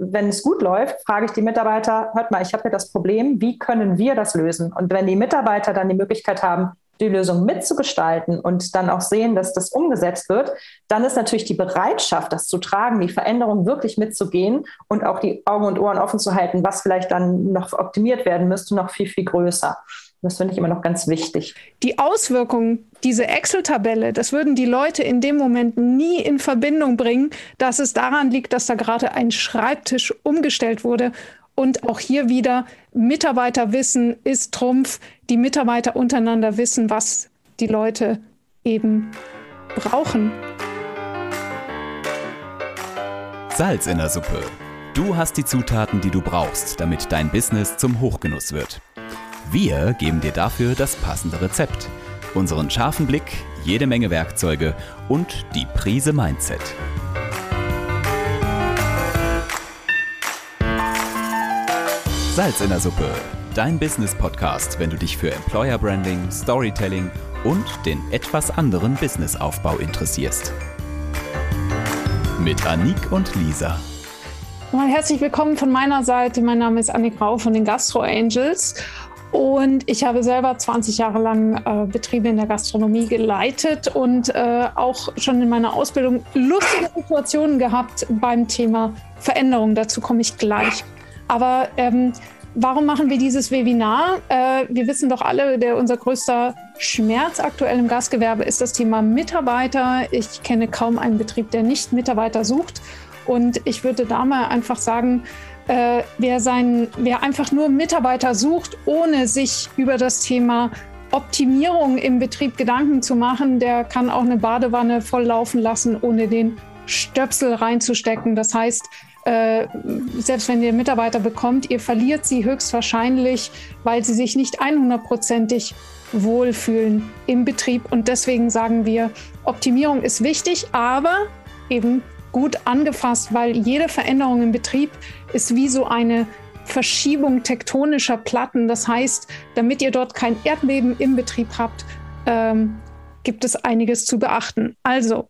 wenn es gut läuft, frage ich die Mitarbeiter, hört mal, ich habe ja das Problem, wie können wir das lösen? Und wenn die Mitarbeiter dann die Möglichkeit haben, die Lösung mitzugestalten und dann auch sehen, dass das umgesetzt wird, dann ist natürlich die Bereitschaft, das zu tragen, die Veränderung wirklich mitzugehen und auch die Augen und Ohren offen zu halten, was vielleicht dann noch optimiert werden müsste, noch viel, viel größer. Das finde ich immer noch ganz wichtig. Die Auswirkungen, diese Excel-Tabelle, das würden die Leute in dem Moment nie in Verbindung bringen, dass es daran liegt, dass da gerade ein Schreibtisch umgestellt wurde. Und auch hier wieder Mitarbeiterwissen ist Trumpf. Die Mitarbeiter untereinander wissen, was die Leute eben brauchen. Salz in der Suppe. Du hast die Zutaten, die du brauchst, damit dein Business zum Hochgenuss wird. Wir geben dir dafür das passende Rezept, unseren scharfen Blick, jede Menge Werkzeuge und die Prise Mindset. Salz in der Suppe, dein Business-Podcast, wenn du dich für Employer Branding, Storytelling und den etwas anderen Businessaufbau interessierst. Mit Annik und Lisa. Herzlich willkommen von meiner Seite. Mein Name ist Annik Rau von den Gastro Angels und ich habe selber 20 Jahre lang äh, Betriebe in der Gastronomie geleitet und äh, auch schon in meiner Ausbildung lustige Situationen gehabt beim Thema Veränderung. Dazu komme ich gleich. Aber ähm, warum machen wir dieses Webinar? Äh, wir wissen doch alle, der, unser größter Schmerz aktuell im Gastgewerbe ist das Thema Mitarbeiter. Ich kenne kaum einen Betrieb, der nicht Mitarbeiter sucht. Und ich würde da mal einfach sagen, äh, wer, sein, wer einfach nur Mitarbeiter sucht, ohne sich über das Thema Optimierung im Betrieb Gedanken zu machen, der kann auch eine Badewanne voll laufen lassen, ohne den Stöpsel reinzustecken. Das heißt, äh, selbst wenn ihr Mitarbeiter bekommt, ihr verliert sie höchstwahrscheinlich, weil sie sich nicht 100%ig wohlfühlen im Betrieb. Und deswegen sagen wir, Optimierung ist wichtig, aber eben gut angefasst, weil jede Veränderung im Betrieb ist wie so eine Verschiebung tektonischer Platten. Das heißt, damit ihr dort kein Erdbeben im Betrieb habt, ähm, gibt es einiges zu beachten. Also,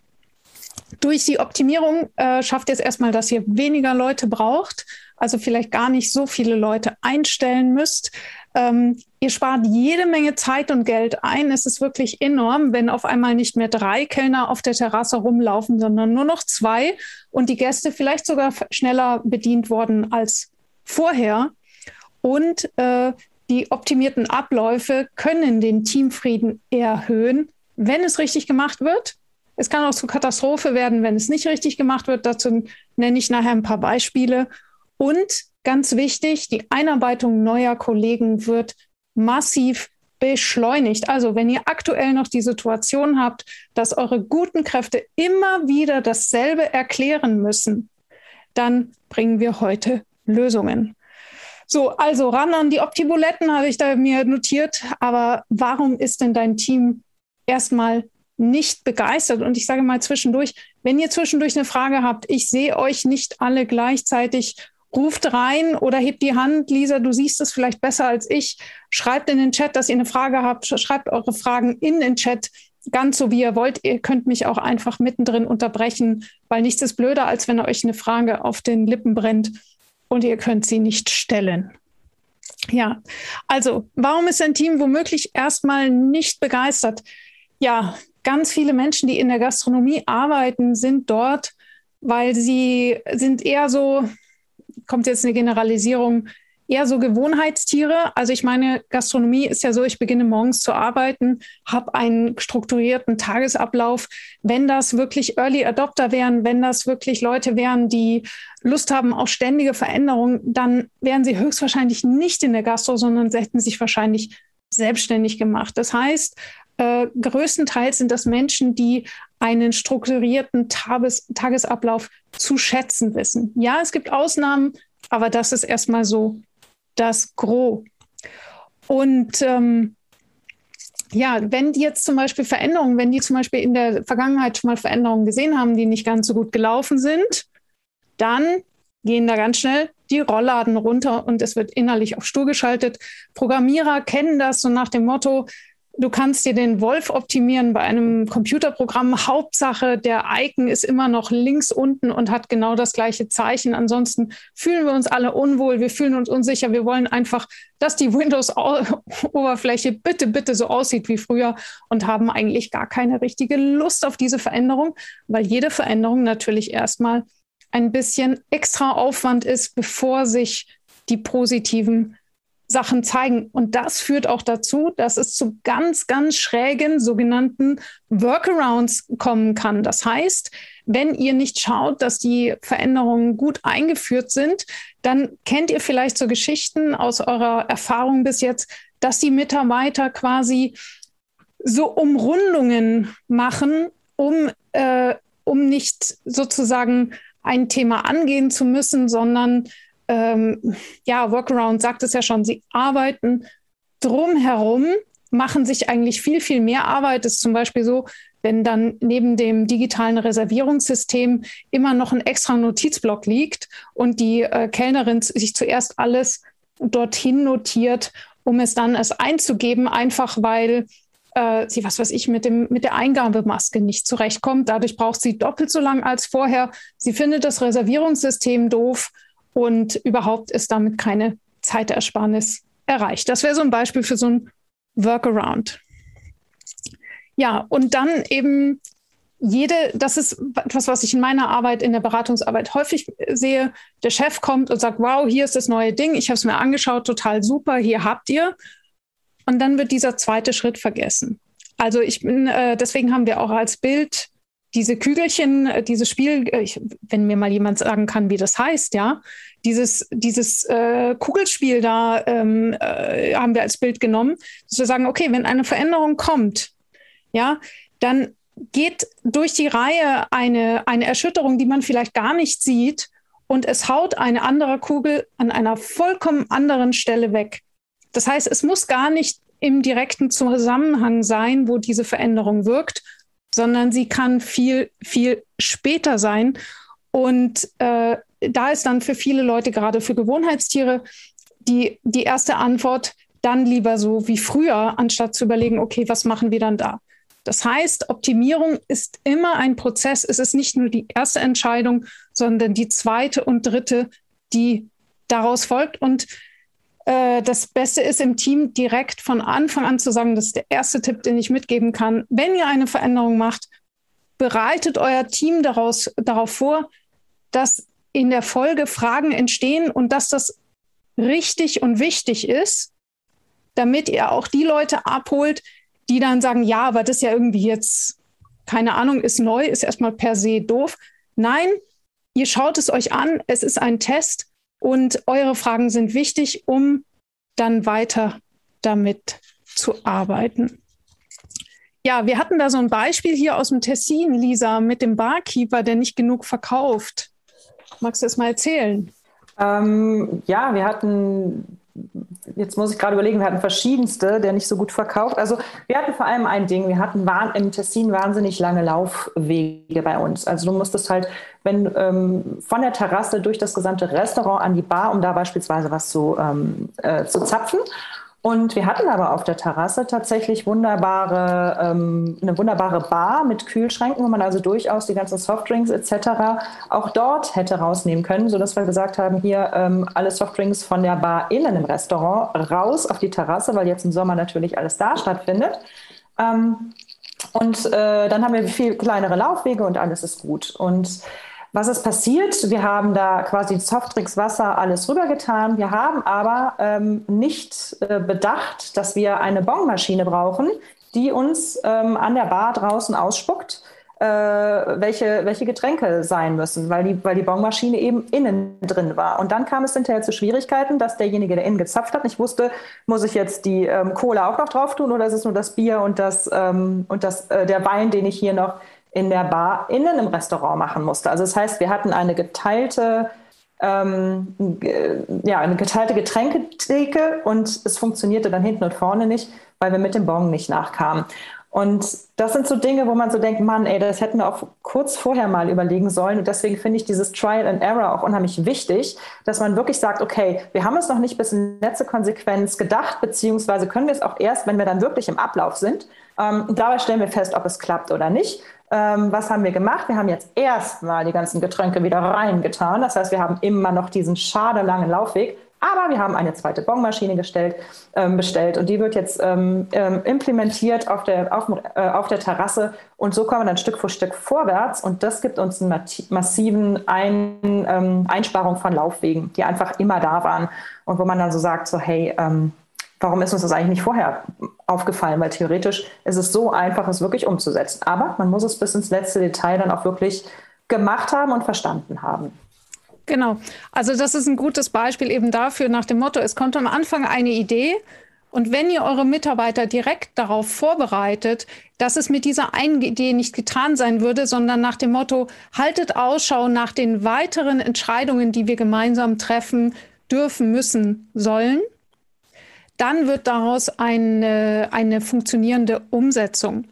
durch die Optimierung äh, schafft ihr es erstmal, dass ihr weniger Leute braucht, also vielleicht gar nicht so viele Leute einstellen müsst. Ähm, ihr spart jede Menge Zeit und Geld ein. Es ist wirklich enorm, wenn auf einmal nicht mehr drei Kellner auf der Terrasse rumlaufen, sondern nur noch zwei und die Gäste vielleicht sogar schneller bedient worden als vorher. Und äh, die optimierten Abläufe können den Teamfrieden erhöhen, wenn es richtig gemacht wird. Es kann auch zur Katastrophe werden, wenn es nicht richtig gemacht wird. Dazu nenne ich nachher ein paar Beispiele. Und ganz wichtig, die Einarbeitung neuer Kollegen wird massiv beschleunigt. Also wenn ihr aktuell noch die Situation habt, dass eure guten Kräfte immer wieder dasselbe erklären müssen, dann bringen wir heute Lösungen. So, also ran an die Optibuletten habe ich da mir notiert. Aber warum ist denn dein Team erstmal nicht begeistert? Und ich sage mal zwischendurch, wenn ihr zwischendurch eine Frage habt, ich sehe euch nicht alle gleichzeitig ruft rein oder hebt die Hand. Lisa, du siehst es vielleicht besser als ich. Schreibt in den Chat, dass ihr eine Frage habt. Schreibt eure Fragen in den Chat. Ganz so wie ihr wollt. Ihr könnt mich auch einfach mittendrin unterbrechen, weil nichts ist blöder, als wenn euch eine Frage auf den Lippen brennt und ihr könnt sie nicht stellen. Ja, also warum ist ein Team womöglich erstmal nicht begeistert? Ja, ganz viele Menschen, die in der Gastronomie arbeiten, sind dort, weil sie sind eher so, kommt jetzt eine Generalisierung, eher so Gewohnheitstiere. Also ich meine, Gastronomie ist ja so, ich beginne morgens zu arbeiten, habe einen strukturierten Tagesablauf. Wenn das wirklich Early Adopter wären, wenn das wirklich Leute wären, die Lust haben auf ständige Veränderungen, dann wären sie höchstwahrscheinlich nicht in der Gastro, sondern sie hätten sich wahrscheinlich selbstständig gemacht. Das heißt, äh, größtenteils sind das Menschen, die einen strukturierten Tages Tagesablauf zu schätzen wissen. Ja, es gibt Ausnahmen, aber das ist erstmal so das Gros. Und ähm, ja, wenn die jetzt zum Beispiel Veränderungen, wenn die zum Beispiel in der Vergangenheit schon mal Veränderungen gesehen haben, die nicht ganz so gut gelaufen sind, dann gehen da ganz schnell die Rollladen runter und es wird innerlich auf Stur geschaltet. Programmierer kennen das so nach dem Motto, du kannst dir den Wolf optimieren bei einem Computerprogramm. Hauptsache, der Icon ist immer noch links unten und hat genau das gleiche Zeichen. Ansonsten fühlen wir uns alle unwohl, wir fühlen uns unsicher. Wir wollen einfach, dass die Windows-Oberfläche bitte, bitte so aussieht wie früher und haben eigentlich gar keine richtige Lust auf diese Veränderung, weil jede Veränderung natürlich erstmal ein bisschen extra Aufwand ist, bevor sich die positiven Sachen zeigen. Und das führt auch dazu, dass es zu ganz, ganz schrägen sogenannten Workarounds kommen kann. Das heißt, wenn ihr nicht schaut, dass die Veränderungen gut eingeführt sind, dann kennt ihr vielleicht so Geschichten aus eurer Erfahrung bis jetzt, dass die Mitarbeiter quasi so Umrundungen machen, um, äh, um nicht sozusagen ein Thema angehen zu müssen, sondern ähm, ja, Workaround sagt es ja schon, sie arbeiten drumherum, machen sich eigentlich viel, viel mehr Arbeit. Das ist zum Beispiel so, wenn dann neben dem digitalen Reservierungssystem immer noch ein extra Notizblock liegt und die äh, Kellnerin sich zuerst alles dorthin notiert, um es dann erst einzugeben, einfach weil äh, sie, was weiß ich, mit, dem, mit der Eingabemaske nicht zurechtkommt. Dadurch braucht sie doppelt so lang als vorher. Sie findet das Reservierungssystem doof und überhaupt ist damit keine Zeitersparnis erreicht. Das wäre so ein Beispiel für so ein Workaround. Ja, und dann eben jede, das ist etwas, was ich in meiner Arbeit, in der Beratungsarbeit häufig sehe. Der Chef kommt und sagt, wow, hier ist das neue Ding, ich habe es mir angeschaut, total super, hier habt ihr. Und dann wird dieser zweite Schritt vergessen. Also ich bin, äh, deswegen haben wir auch als Bild diese Kügelchen, äh, dieses Spiel, äh, ich, wenn mir mal jemand sagen kann, wie das heißt, ja, dieses, dieses äh, Kugelspiel da ähm, äh, haben wir als Bild genommen, wir sagen, okay, wenn eine Veränderung kommt, ja, dann geht durch die Reihe eine, eine Erschütterung, die man vielleicht gar nicht sieht, und es haut eine andere Kugel an einer vollkommen anderen Stelle weg. Das heißt, es muss gar nicht im direkten Zusammenhang sein, wo diese Veränderung wirkt, sondern sie kann viel, viel später sein. Und äh, da ist dann für viele Leute, gerade für Gewohnheitstiere, die, die erste Antwort dann lieber so wie früher, anstatt zu überlegen, okay, was machen wir dann da? Das heißt, Optimierung ist immer ein Prozess. Es ist nicht nur die erste Entscheidung, sondern die zweite und dritte, die daraus folgt. Und äh, das Beste ist im Team direkt von Anfang an zu sagen, das ist der erste Tipp, den ich mitgeben kann. Wenn ihr eine Veränderung macht, bereitet euer Team daraus, darauf vor, dass in der Folge Fragen entstehen und dass das richtig und wichtig ist, damit ihr auch die Leute abholt, die dann sagen, ja, aber das ist ja irgendwie jetzt, keine Ahnung, ist neu, ist erstmal per se doof. Nein, ihr schaut es euch an, es ist ein Test und eure Fragen sind wichtig, um dann weiter damit zu arbeiten. Ja, wir hatten da so ein Beispiel hier aus dem Tessin, Lisa, mit dem Barkeeper, der nicht genug verkauft. Magst du es mal erzählen? Ähm, ja, wir hatten jetzt muss ich gerade überlegen, wir hatten verschiedenste, der nicht so gut verkauft. Also wir hatten vor allem ein Ding, wir hatten im Tessin wahnsinnig lange Laufwege bei uns. Also du musstest halt, wenn ähm, von der Terrasse durch das gesamte Restaurant an die Bar, um da beispielsweise was zu, ähm, äh, zu zapfen. Und wir hatten aber auf der Terrasse tatsächlich wunderbare, ähm, eine wunderbare Bar mit Kühlschränken, wo man also durchaus die ganzen Softdrinks etc. auch dort hätte rausnehmen können, sodass wir gesagt haben, hier ähm, alle Softdrinks von der Bar innen im Restaurant raus auf die Terrasse, weil jetzt im Sommer natürlich alles da stattfindet. Ähm, und äh, dann haben wir viel kleinere Laufwege und alles ist gut. Und was ist passiert? Wir haben da quasi Softdrinks, Wasser, alles rübergetan. Wir haben aber ähm, nicht äh, bedacht, dass wir eine Bongmaschine brauchen, die uns ähm, an der Bar draußen ausspuckt, äh, welche, welche Getränke sein müssen, weil die, weil die Bongmaschine eben innen drin war. Und dann kam es hinterher zu Schwierigkeiten, dass derjenige, der innen gezapft hat, nicht wusste, muss ich jetzt die ähm, Cola auch noch drauf tun oder ist es nur das Bier und, das, ähm, und das, äh, der Wein, den ich hier noch in der Bar innen im Restaurant machen musste. Also das heißt, wir hatten eine geteilte, ähm, ja, eine geteilte Getränketheke und es funktionierte dann hinten und vorne nicht, weil wir mit dem Bon nicht nachkamen. Und das sind so Dinge, wo man so denkt, Mann, ey, das hätten wir auch kurz vorher mal überlegen sollen. Und deswegen finde ich dieses Trial and Error auch unheimlich wichtig, dass man wirklich sagt, okay, wir haben es noch nicht bis in letzte Konsequenz gedacht, beziehungsweise können wir es auch erst, wenn wir dann wirklich im Ablauf sind. Ähm, dabei stellen wir fest, ob es klappt oder nicht. Ähm, was haben wir gemacht? Wir haben jetzt erstmal die ganzen Getränke wieder reingetan. Das heißt, wir haben immer noch diesen schadelangen Laufweg. Aber wir haben eine zweite Bongmaschine gestellt, ähm, bestellt und die wird jetzt ähm, ähm, implementiert auf der, auf, äh, auf der Terrasse und so kommen wir dann Stück für Stück vorwärts und das gibt uns einen massiven Ein, ähm, Einsparung von Laufwegen, die einfach immer da waren und wo man dann so sagt, so hey, ähm, warum ist uns das eigentlich nicht vorher aufgefallen? Weil theoretisch ist es so einfach, es wirklich umzusetzen. Aber man muss es bis ins letzte Detail dann auch wirklich gemacht haben und verstanden haben. Genau. Also das ist ein gutes Beispiel eben dafür nach dem Motto, es kommt am Anfang eine Idee und wenn ihr eure Mitarbeiter direkt darauf vorbereitet, dass es mit dieser einen Idee nicht getan sein würde, sondern nach dem Motto, haltet Ausschau nach den weiteren Entscheidungen, die wir gemeinsam treffen dürfen, müssen, sollen, dann wird daraus eine, eine funktionierende Umsetzung.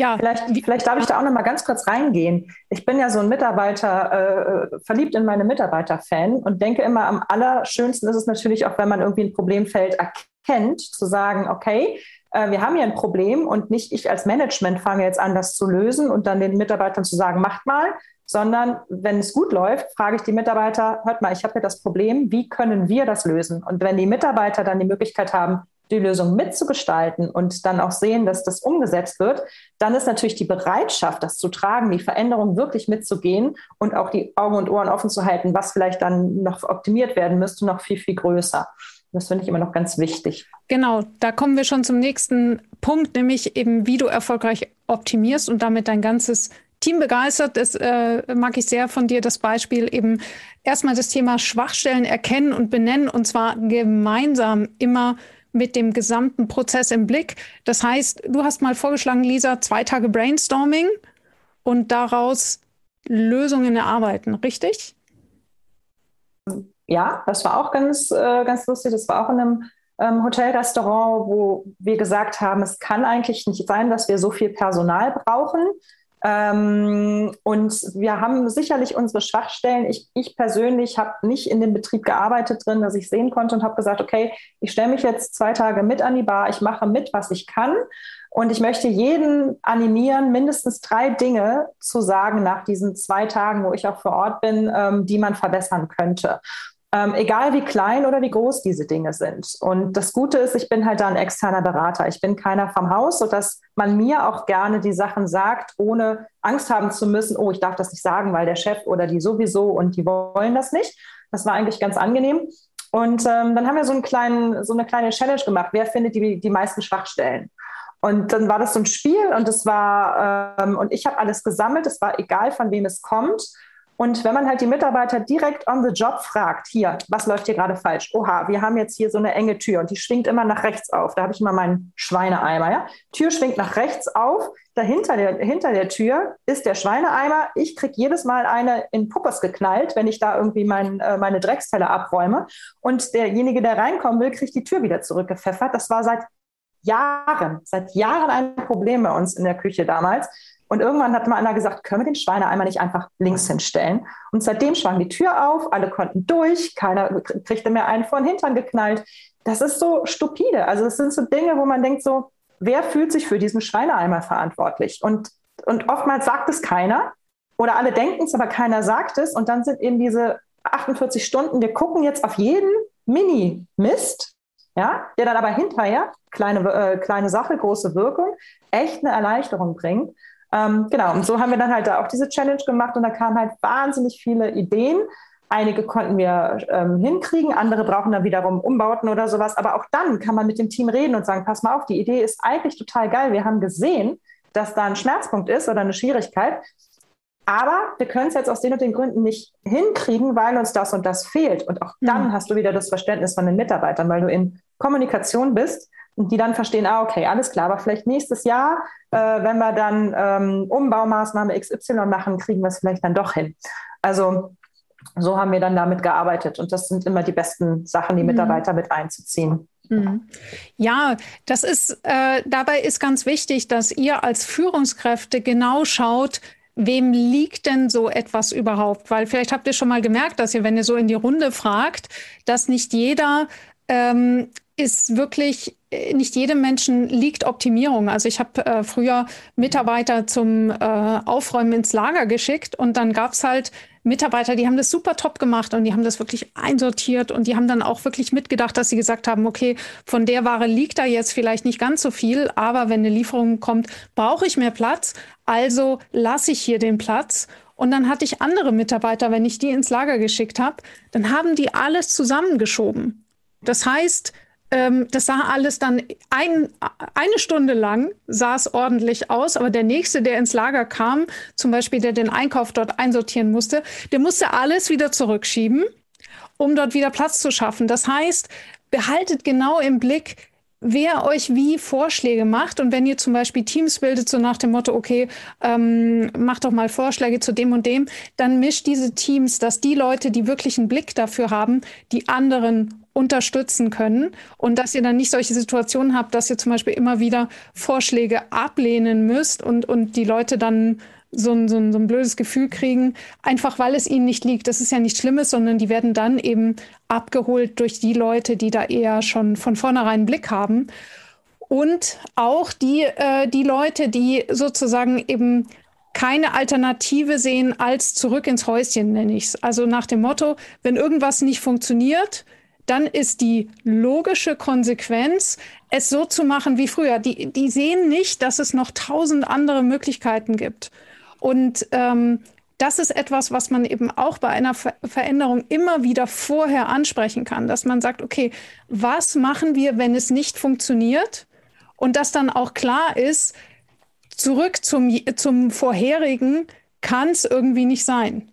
Ja, vielleicht, vielleicht darf ich da auch noch mal ganz kurz reingehen. Ich bin ja so ein Mitarbeiter, äh, verliebt in meine Mitarbeiter-Fan und denke immer, am allerschönsten ist es natürlich auch, wenn man irgendwie ein Problemfeld erkennt, zu sagen, okay, äh, wir haben hier ein Problem und nicht ich als Management fange jetzt an, das zu lösen und dann den Mitarbeitern zu sagen, macht mal, sondern wenn es gut läuft, frage ich die Mitarbeiter, hört mal, ich habe hier das Problem, wie können wir das lösen? Und wenn die Mitarbeiter dann die Möglichkeit haben, die Lösung mitzugestalten und dann auch sehen, dass das umgesetzt wird, dann ist natürlich die Bereitschaft, das zu tragen, die Veränderung wirklich mitzugehen und auch die Augen und Ohren offen zu halten, was vielleicht dann noch optimiert werden müsste, noch viel, viel größer. Das finde ich immer noch ganz wichtig. Genau, da kommen wir schon zum nächsten Punkt, nämlich eben, wie du erfolgreich optimierst und damit dein ganzes Team begeistert. Das äh, mag ich sehr von dir, das Beispiel eben erstmal das Thema Schwachstellen erkennen und benennen und zwar gemeinsam immer mit dem gesamten Prozess im Blick. Das heißt, du hast mal vorgeschlagen, Lisa, zwei Tage Brainstorming und daraus Lösungen erarbeiten, richtig? Ja, das war auch ganz, äh, ganz lustig. Das war auch in einem ähm, Hotelrestaurant, wo wir gesagt haben, es kann eigentlich nicht sein, dass wir so viel Personal brauchen. Ähm, und wir haben sicherlich unsere Schwachstellen. Ich, ich persönlich habe nicht in dem Betrieb gearbeitet drin, dass ich sehen konnte und habe gesagt, okay, ich stelle mich jetzt zwei Tage mit an die Bar, ich mache mit, was ich kann. Und ich möchte jeden animieren, mindestens drei Dinge zu sagen nach diesen zwei Tagen, wo ich auch vor Ort bin, ähm, die man verbessern könnte. Ähm, egal wie klein oder wie groß diese Dinge sind. Und das Gute ist, ich bin halt da ein externer Berater. Ich bin keiner vom Haus, sodass man mir auch gerne die Sachen sagt, ohne Angst haben zu müssen, oh, ich darf das nicht sagen, weil der Chef oder die sowieso und die wollen das nicht. Das war eigentlich ganz angenehm. Und ähm, dann haben wir so, einen kleinen, so eine kleine Challenge gemacht. Wer findet die, die meisten Schwachstellen? Und dann war das so ein Spiel und es war, ähm, und ich habe alles gesammelt. Es war egal, von wem es kommt. Und wenn man halt die Mitarbeiter direkt on the job fragt, hier, was läuft hier gerade falsch? Oha, wir haben jetzt hier so eine enge Tür und die schwingt immer nach rechts auf. Da habe ich immer meinen Schweineeimer. Ja? Tür schwingt nach rechts auf. Dahinter der, hinter der Tür ist der Schweineeimer. Ich kriege jedes Mal eine in Puppers geknallt, wenn ich da irgendwie mein, äh, meine Drecksteller abräume. Und derjenige, der reinkommen will, kriegt die Tür wieder zurückgepfeffert. Das war seit Jahren, seit Jahren ein Problem bei uns in der Küche damals. Und irgendwann hat mal einer gesagt, können wir den Schweineeimer nicht einfach links hinstellen? Und seitdem schwang die Tür auf, alle konnten durch, keiner kriegte mehr einen vor den Hintern geknallt. Das ist so stupide. Also das sind so Dinge, wo man denkt so, wer fühlt sich für diesen Schweineeimer verantwortlich? Und, und oftmals sagt es keiner oder alle denken es, aber keiner sagt es. Und dann sind eben diese 48 Stunden, wir gucken jetzt auf jeden Mini-Mist, ja, der dann aber hinterher, kleine, äh, kleine Sache, große Wirkung, echt eine Erleichterung bringt. Ähm, genau, und so haben wir dann halt da auch diese Challenge gemacht und da kamen halt wahnsinnig viele Ideen. Einige konnten wir ähm, hinkriegen, andere brauchen dann wiederum Umbauten oder sowas. Aber auch dann kann man mit dem Team reden und sagen, pass mal auf, die Idee ist eigentlich total geil. Wir haben gesehen, dass da ein Schmerzpunkt ist oder eine Schwierigkeit. Aber wir können es jetzt aus den und den Gründen nicht hinkriegen, weil uns das und das fehlt. Und auch dann mhm. hast du wieder das Verständnis von den Mitarbeitern, weil du in Kommunikation bist und die dann verstehen, ah, okay, alles klar, aber vielleicht nächstes Jahr, äh, wenn wir dann ähm, Umbaumaßnahme XY machen, kriegen wir es vielleicht dann doch hin. Also so haben wir dann damit gearbeitet und das sind immer die besten Sachen, die mhm. Mitarbeiter mhm. mit einzuziehen. Mhm. Ja, das ist, äh, dabei ist ganz wichtig, dass ihr als Führungskräfte genau schaut, wem liegt denn so etwas überhaupt? Weil vielleicht habt ihr schon mal gemerkt, dass ihr, wenn ihr so in die Runde fragt, dass nicht jeder ähm, ist wirklich, nicht jedem Menschen liegt Optimierung. Also ich habe äh, früher Mitarbeiter zum äh, Aufräumen ins Lager geschickt und dann gab es halt Mitarbeiter, die haben das super top gemacht und die haben das wirklich einsortiert und die haben dann auch wirklich mitgedacht, dass sie gesagt haben, okay, von der Ware liegt da jetzt vielleicht nicht ganz so viel, aber wenn eine Lieferung kommt, brauche ich mehr Platz, also lasse ich hier den Platz. Und dann hatte ich andere Mitarbeiter, wenn ich die ins Lager geschickt habe, dann haben die alles zusammengeschoben. Das heißt, ähm, das sah alles dann ein, eine Stunde lang, sah es ordentlich aus, aber der nächste, der ins Lager kam, zum Beispiel der den Einkauf dort einsortieren musste, der musste alles wieder zurückschieben, um dort wieder Platz zu schaffen. Das heißt, behaltet genau im Blick, wer euch wie Vorschläge macht. Und wenn ihr zum Beispiel Teams bildet, so nach dem Motto, okay, ähm, macht doch mal Vorschläge zu dem und dem, dann mischt diese Teams, dass die Leute, die wirklich einen Blick dafür haben, die anderen unterstützen können und dass ihr dann nicht solche Situationen habt, dass ihr zum Beispiel immer wieder Vorschläge ablehnen müsst und, und die Leute dann so ein, so, ein, so ein blödes Gefühl kriegen, einfach weil es ihnen nicht liegt. Das ist ja nichts Schlimmes, sondern die werden dann eben abgeholt durch die Leute, die da eher schon von vornherein einen Blick haben. Und auch die, äh, die Leute, die sozusagen eben keine Alternative sehen als zurück ins Häuschen, nenne ich es. Also nach dem Motto, wenn irgendwas nicht funktioniert, dann ist die logische Konsequenz, es so zu machen wie früher. Die, die sehen nicht, dass es noch tausend andere Möglichkeiten gibt. Und ähm, das ist etwas, was man eben auch bei einer Ver Veränderung immer wieder vorher ansprechen kann, dass man sagt, okay, was machen wir, wenn es nicht funktioniert? Und dass dann auch klar ist, zurück zum, zum vorherigen kann es irgendwie nicht sein.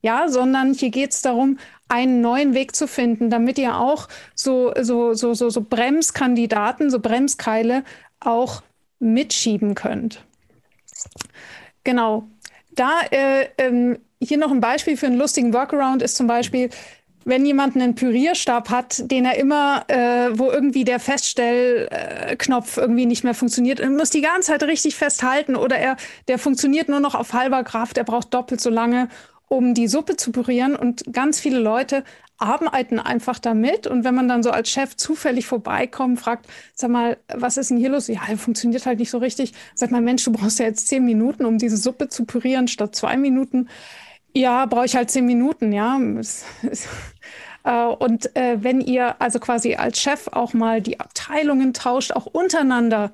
Ja, sondern hier geht es darum, einen neuen Weg zu finden, damit ihr auch so, so, so, so, so Bremskandidaten, so Bremskeile auch mitschieben könnt. Genau. Da äh, ähm, hier noch ein Beispiel für einen lustigen Workaround ist zum Beispiel, wenn jemand einen Pürierstab hat, den er immer, äh, wo irgendwie der Feststellknopf irgendwie nicht mehr funktioniert, er muss die ganze Zeit richtig festhalten oder er, der funktioniert nur noch auf halber Kraft, er braucht doppelt so lange um die Suppe zu pürieren. Und ganz viele Leute arbeiten einfach damit. Und wenn man dann so als Chef zufällig vorbeikommt, fragt, sag mal, was ist denn hier los? Ja, funktioniert halt nicht so richtig. Sagt man, Mensch, du brauchst ja jetzt zehn Minuten, um diese Suppe zu pürieren, statt zwei Minuten. Ja, brauche ich halt zehn Minuten, ja. Äh, und äh, wenn ihr also quasi als Chef auch mal die Abteilungen tauscht, auch untereinander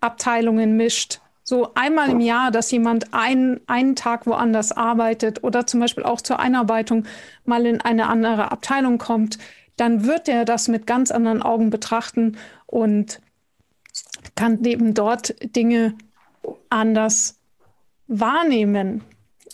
Abteilungen mischt, so einmal im Jahr, dass jemand ein, einen Tag woanders arbeitet oder zum Beispiel auch zur Einarbeitung mal in eine andere Abteilung kommt, dann wird er das mit ganz anderen Augen betrachten und kann eben dort Dinge anders wahrnehmen.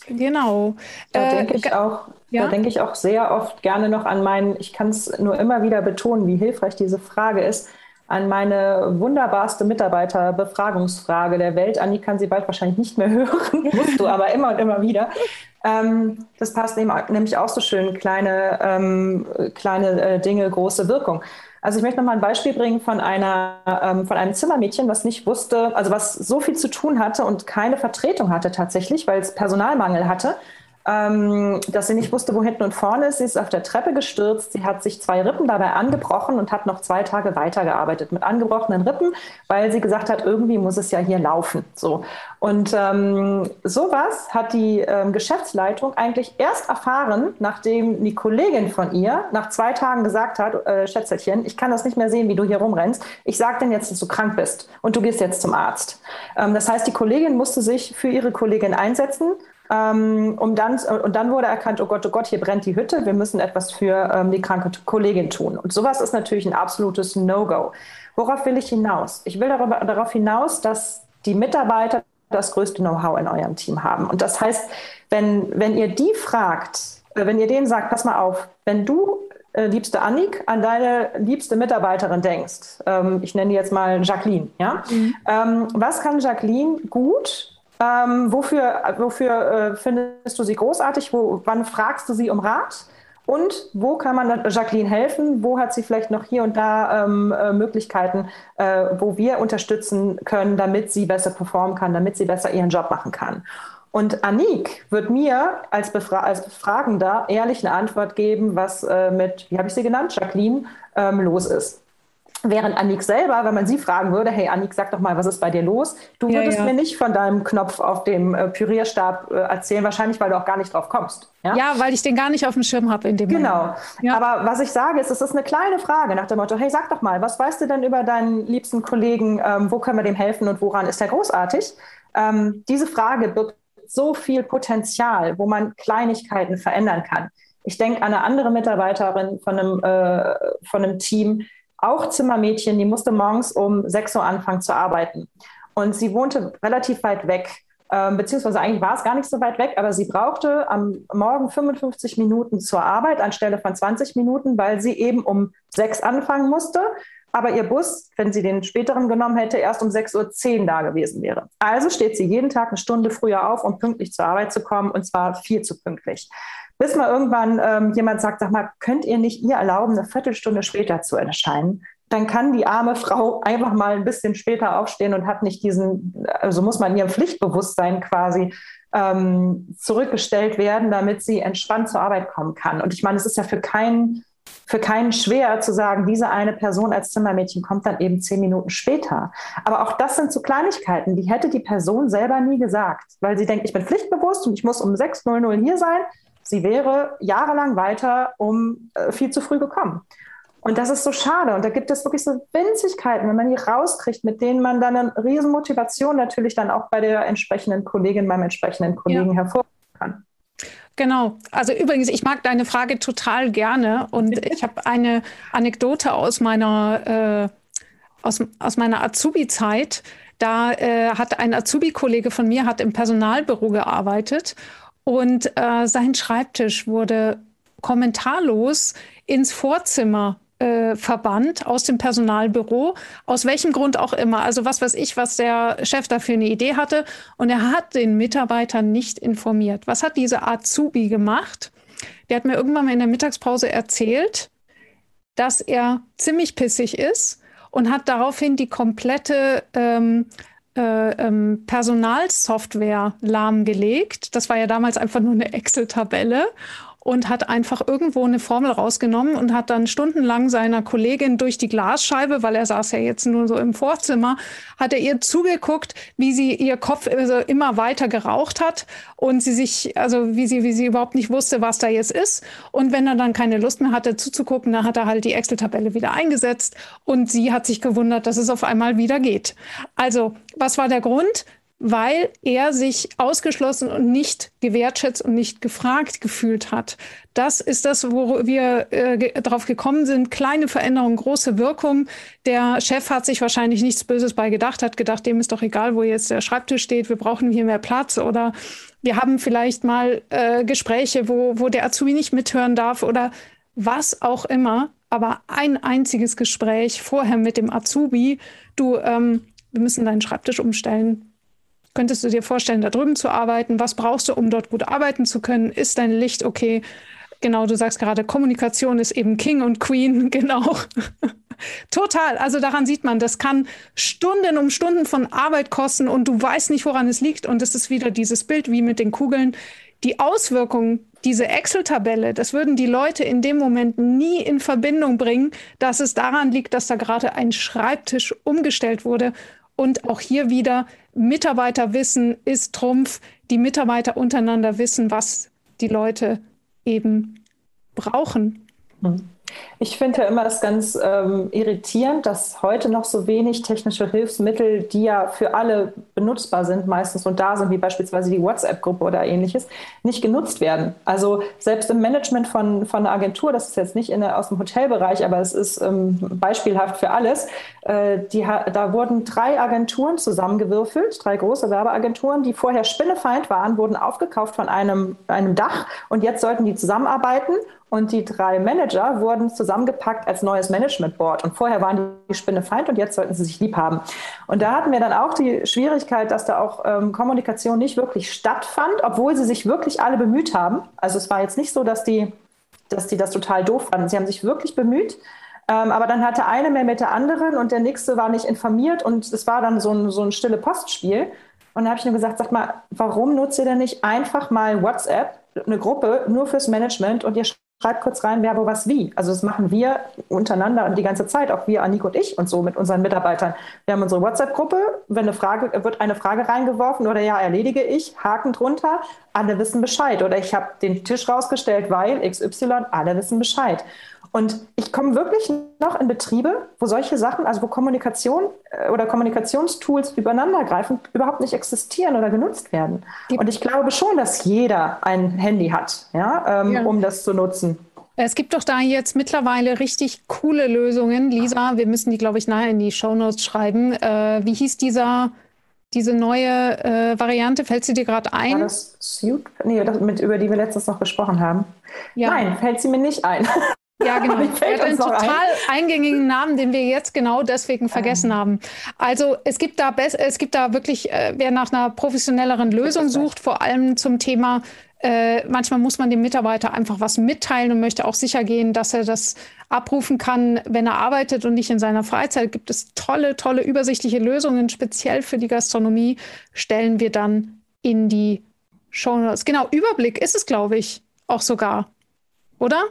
Genau. Da äh, denke ich auch, ja? da denke ich auch sehr oft gerne noch an meinen, ich kann es nur immer wieder betonen, wie hilfreich diese Frage ist, an meine wunderbarste Mitarbeiterbefragungsfrage der Welt. Anni kann sie bald wahrscheinlich nicht mehr hören, musst du aber immer und immer wieder. Ähm, das passt nämlich auch so schön, kleine, ähm, kleine äh, Dinge, große Wirkung. Also ich möchte noch mal ein Beispiel bringen von einer, ähm, von einem Zimmermädchen, was nicht wusste, also was so viel zu tun hatte und keine Vertretung hatte tatsächlich, weil es Personalmangel hatte ähm, dass sie nicht wusste, wo hinten und vorne ist. Sie ist auf der Treppe gestürzt. Sie hat sich zwei Rippen dabei angebrochen und hat noch zwei Tage weitergearbeitet mit angebrochenen Rippen, weil sie gesagt hat, irgendwie muss es ja hier laufen. So. Und ähm, sowas hat die ähm, Geschäftsleitung eigentlich erst erfahren, nachdem die Kollegin von ihr nach zwei Tagen gesagt hat, äh, Schätzelchen, ich kann das nicht mehr sehen, wie du hier rumrennst. Ich sage denn jetzt, dass du krank bist und du gehst jetzt zum Arzt. Ähm, das heißt, die Kollegin musste sich für ihre Kollegin einsetzen ähm, um dann, und dann wurde erkannt, oh Gott, oh Gott, hier brennt die Hütte, wir müssen etwas für ähm, die kranke Kollegin tun. Und sowas ist natürlich ein absolutes No-Go. Worauf will ich hinaus? Ich will darüber, darauf hinaus, dass die Mitarbeiter das größte Know-how in eurem Team haben. Und das heißt, wenn, wenn ihr die fragt, äh, wenn ihr denen sagt, pass mal auf, wenn du, äh, liebste Annik, an deine liebste Mitarbeiterin denkst, ähm, ich nenne die jetzt mal Jacqueline, ja, mhm. ähm, was kann Jacqueline gut ähm, wofür wofür äh, findest du sie großartig? Wo, wann fragst du sie um Rat? Und wo kann man Jacqueline helfen? Wo hat sie vielleicht noch hier und da ähm, äh, Möglichkeiten, äh, wo wir unterstützen können, damit sie besser performen kann, damit sie besser ihren Job machen kann? Und Anik wird mir als, Befra als Befragender ehrlich eine Antwort geben, was äh, mit, wie habe ich sie genannt, Jacqueline, ähm, los ist. Während Annik selber, wenn man sie fragen würde, hey Annik, sag doch mal, was ist bei dir los? Du ja, würdest ja. mir nicht von deinem Knopf auf dem äh, Pürierstab äh, erzählen, wahrscheinlich, weil du auch gar nicht drauf kommst. Ja, ja weil ich den gar nicht auf dem Schirm habe in dem Genau. Ja. Aber was ich sage, ist, es ist eine kleine Frage nach dem Motto, hey, sag doch mal, was weißt du denn über deinen liebsten Kollegen? Ähm, wo können wir dem helfen und woran ist er großartig? Ähm, diese Frage birgt so viel Potenzial, wo man Kleinigkeiten verändern kann. Ich denke an eine andere Mitarbeiterin von einem, äh, von einem Team, auch Zimmermädchen, die musste morgens um 6 Uhr anfangen zu arbeiten. Und sie wohnte relativ weit weg, äh, beziehungsweise eigentlich war es gar nicht so weit weg, aber sie brauchte am Morgen 55 Minuten zur Arbeit anstelle von 20 Minuten, weil sie eben um 6 anfangen musste. Aber ihr Bus, wenn sie den späteren genommen hätte, erst um 6.10 Uhr da gewesen wäre. Also steht sie jeden Tag eine Stunde früher auf, um pünktlich zur Arbeit zu kommen, und zwar viel zu pünktlich bis mal irgendwann ähm, jemand sagt, sag mal, könnt ihr nicht ihr erlauben, eine Viertelstunde später zu erscheinen? Dann kann die arme Frau einfach mal ein bisschen später aufstehen und hat nicht diesen, also muss man ihrem Pflichtbewusstsein quasi ähm, zurückgestellt werden, damit sie entspannt zur Arbeit kommen kann. Und ich meine, es ist ja für keinen für keinen schwer zu sagen, diese eine Person als Zimmermädchen kommt dann eben zehn Minuten später. Aber auch das sind so Kleinigkeiten, die hätte die Person selber nie gesagt, weil sie denkt, ich bin pflichtbewusst und ich muss um 6.00 hier sein sie wäre jahrelang weiter um äh, viel zu früh gekommen. Und das ist so schade. Und da gibt es wirklich so Winzigkeiten, wenn man die rauskriegt, mit denen man dann eine Riesenmotivation natürlich dann auch bei der entsprechenden Kollegin, beim entsprechenden Kollegen ja. hervorheben kann. Genau. Also übrigens, ich mag deine Frage total gerne und ich habe eine Anekdote aus meiner, äh, aus, aus meiner Azubi-Zeit. Da äh, hat ein Azubi-Kollege von mir hat im Personalbüro gearbeitet und äh, sein Schreibtisch wurde kommentarlos ins Vorzimmer äh, verbannt aus dem Personalbüro, aus welchem Grund auch immer. Also was weiß ich, was der Chef dafür eine Idee hatte. Und er hat den Mitarbeitern nicht informiert. Was hat diese Azubi gemacht? Der hat mir irgendwann mal in der Mittagspause erzählt, dass er ziemlich pissig ist und hat daraufhin die komplette ähm, äh, ähm, Personalsoftware lahmgelegt. Das war ja damals einfach nur eine Excel-Tabelle und hat einfach irgendwo eine Formel rausgenommen und hat dann stundenlang seiner Kollegin durch die Glasscheibe, weil er saß ja jetzt nur so im Vorzimmer, hat er ihr zugeguckt, wie sie ihr Kopf also immer weiter geraucht hat und sie sich, also wie sie, wie sie überhaupt nicht wusste, was da jetzt ist. Und wenn er dann keine Lust mehr hatte zuzugucken, dann hat er halt die Excel-Tabelle wieder eingesetzt und sie hat sich gewundert, dass es auf einmal wieder geht. Also, was war der Grund? Weil er sich ausgeschlossen und nicht gewertschätzt und nicht gefragt gefühlt hat. Das ist das, wo wir äh, darauf gekommen sind. Kleine Veränderung, große Wirkung. Der Chef hat sich wahrscheinlich nichts Böses bei gedacht, hat gedacht, dem ist doch egal, wo jetzt der Schreibtisch steht, wir brauchen hier mehr Platz oder wir haben vielleicht mal äh, Gespräche, wo, wo der Azubi nicht mithören darf oder was auch immer. Aber ein einziges Gespräch vorher mit dem Azubi, du, ähm, wir müssen deinen Schreibtisch umstellen Könntest du dir vorstellen, da drüben zu arbeiten? Was brauchst du, um dort gut arbeiten zu können? Ist dein Licht okay? Genau, du sagst gerade, Kommunikation ist eben King und Queen, genau. Total. Also daran sieht man, das kann Stunden um Stunden von Arbeit kosten und du weißt nicht, woran es liegt. Und es ist wieder dieses Bild wie mit den Kugeln. Die Auswirkungen, diese Excel-Tabelle, das würden die Leute in dem Moment nie in Verbindung bringen, dass es daran liegt, dass da gerade ein Schreibtisch umgestellt wurde. Und auch hier wieder, Mitarbeiterwissen ist Trumpf. Die Mitarbeiter untereinander wissen, was die Leute eben brauchen. Mhm. Ich finde ja immer das ganz ähm, irritierend, dass heute noch so wenig technische Hilfsmittel, die ja für alle benutzbar sind, meistens und da sind, wie beispielsweise die WhatsApp-Gruppe oder ähnliches, nicht genutzt werden. Also selbst im Management von, von einer Agentur, das ist jetzt nicht in aus dem Hotelbereich, aber es ist ähm, beispielhaft für alles, äh, die, da wurden drei Agenturen zusammengewürfelt, drei große Werbeagenturen, die vorher Spinnefeind waren, wurden aufgekauft von einem, einem Dach und jetzt sollten die zusammenarbeiten und die drei Manager wurden zusammengepackt als neues Management Board. Und vorher waren die Spinne Feind und jetzt sollten sie sich lieb haben. Und da hatten wir dann auch die Schwierigkeit, dass da auch ähm, Kommunikation nicht wirklich stattfand, obwohl sie sich wirklich alle bemüht haben. Also es war jetzt nicht so, dass die dass die das total doof fanden. Sie haben sich wirklich bemüht. Ähm, aber dann hatte eine mehr mit der anderen und der nächste war nicht informiert und es war dann so ein, so ein stille Postspiel. Und da habe ich nur gesagt, sag mal, warum nutzt ihr denn nicht einfach mal WhatsApp, eine Gruppe nur fürs Management und ihr schreibt kurz rein, wer wo was wie. Also das machen wir untereinander und die ganze Zeit, auch wir, Annik und ich und so mit unseren Mitarbeitern. Wir haben unsere WhatsApp-Gruppe, wenn eine Frage, wird eine Frage reingeworfen oder ja, erledige ich, Haken drunter, alle wissen Bescheid. Oder ich habe den Tisch rausgestellt, weil XY, alle wissen Bescheid. Und ich komme wirklich noch in Betriebe, wo solche Sachen, also wo Kommunikation äh, oder Kommunikationstools übereinandergreifen, überhaupt nicht existieren oder genutzt werden. Und ich glaube schon, dass jeder ein Handy hat, ja, ähm, ja. um das zu nutzen. Es gibt doch da jetzt mittlerweile richtig coole Lösungen. Lisa, wir müssen die, glaube ich, nachher in die Shownotes schreiben. Äh, wie hieß dieser, diese neue äh, Variante? Fällt sie dir gerade ein? War das Suit? Nee, das mit, über die wir letztens noch gesprochen haben. Ja. Nein, fällt sie mir nicht ein. Ja, genau. Er hat einen total ein. eingängigen Namen, den wir jetzt genau deswegen vergessen ähm. haben. Also es gibt da es gibt da wirklich, äh, wer nach einer professionelleren Lösung sucht, vor allem zum Thema, äh, manchmal muss man dem Mitarbeiter einfach was mitteilen und möchte auch sicher gehen, dass er das abrufen kann, wenn er arbeitet und nicht in seiner Freizeit. Gibt es tolle, tolle übersichtliche Lösungen, speziell für die Gastronomie, stellen wir dann in die Show Notes. Genau, Überblick ist es, glaube ich, auch sogar. Oder?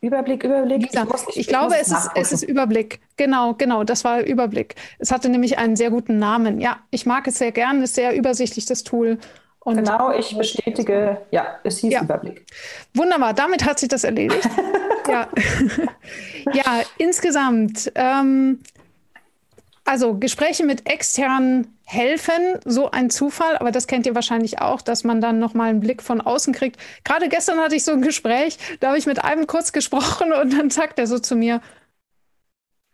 Überblick, Überblick. Lisa, ich, muss, ich, ich glaube, es ist, es ist Überblick. Genau, genau, das war Überblick. Es hatte nämlich einen sehr guten Namen. Ja, ich mag es sehr gern, ist sehr übersichtlich, das Tool. Und genau, ich bestätige, ja, es hieß ja. Überblick. Wunderbar, damit hat sich das erledigt. ja. ja, insgesamt, ähm, also Gespräche mit externen helfen, so ein Zufall, aber das kennt ihr wahrscheinlich auch, dass man dann nochmal einen Blick von außen kriegt. Gerade gestern hatte ich so ein Gespräch, da habe ich mit einem kurz gesprochen und dann sagt er so zu mir,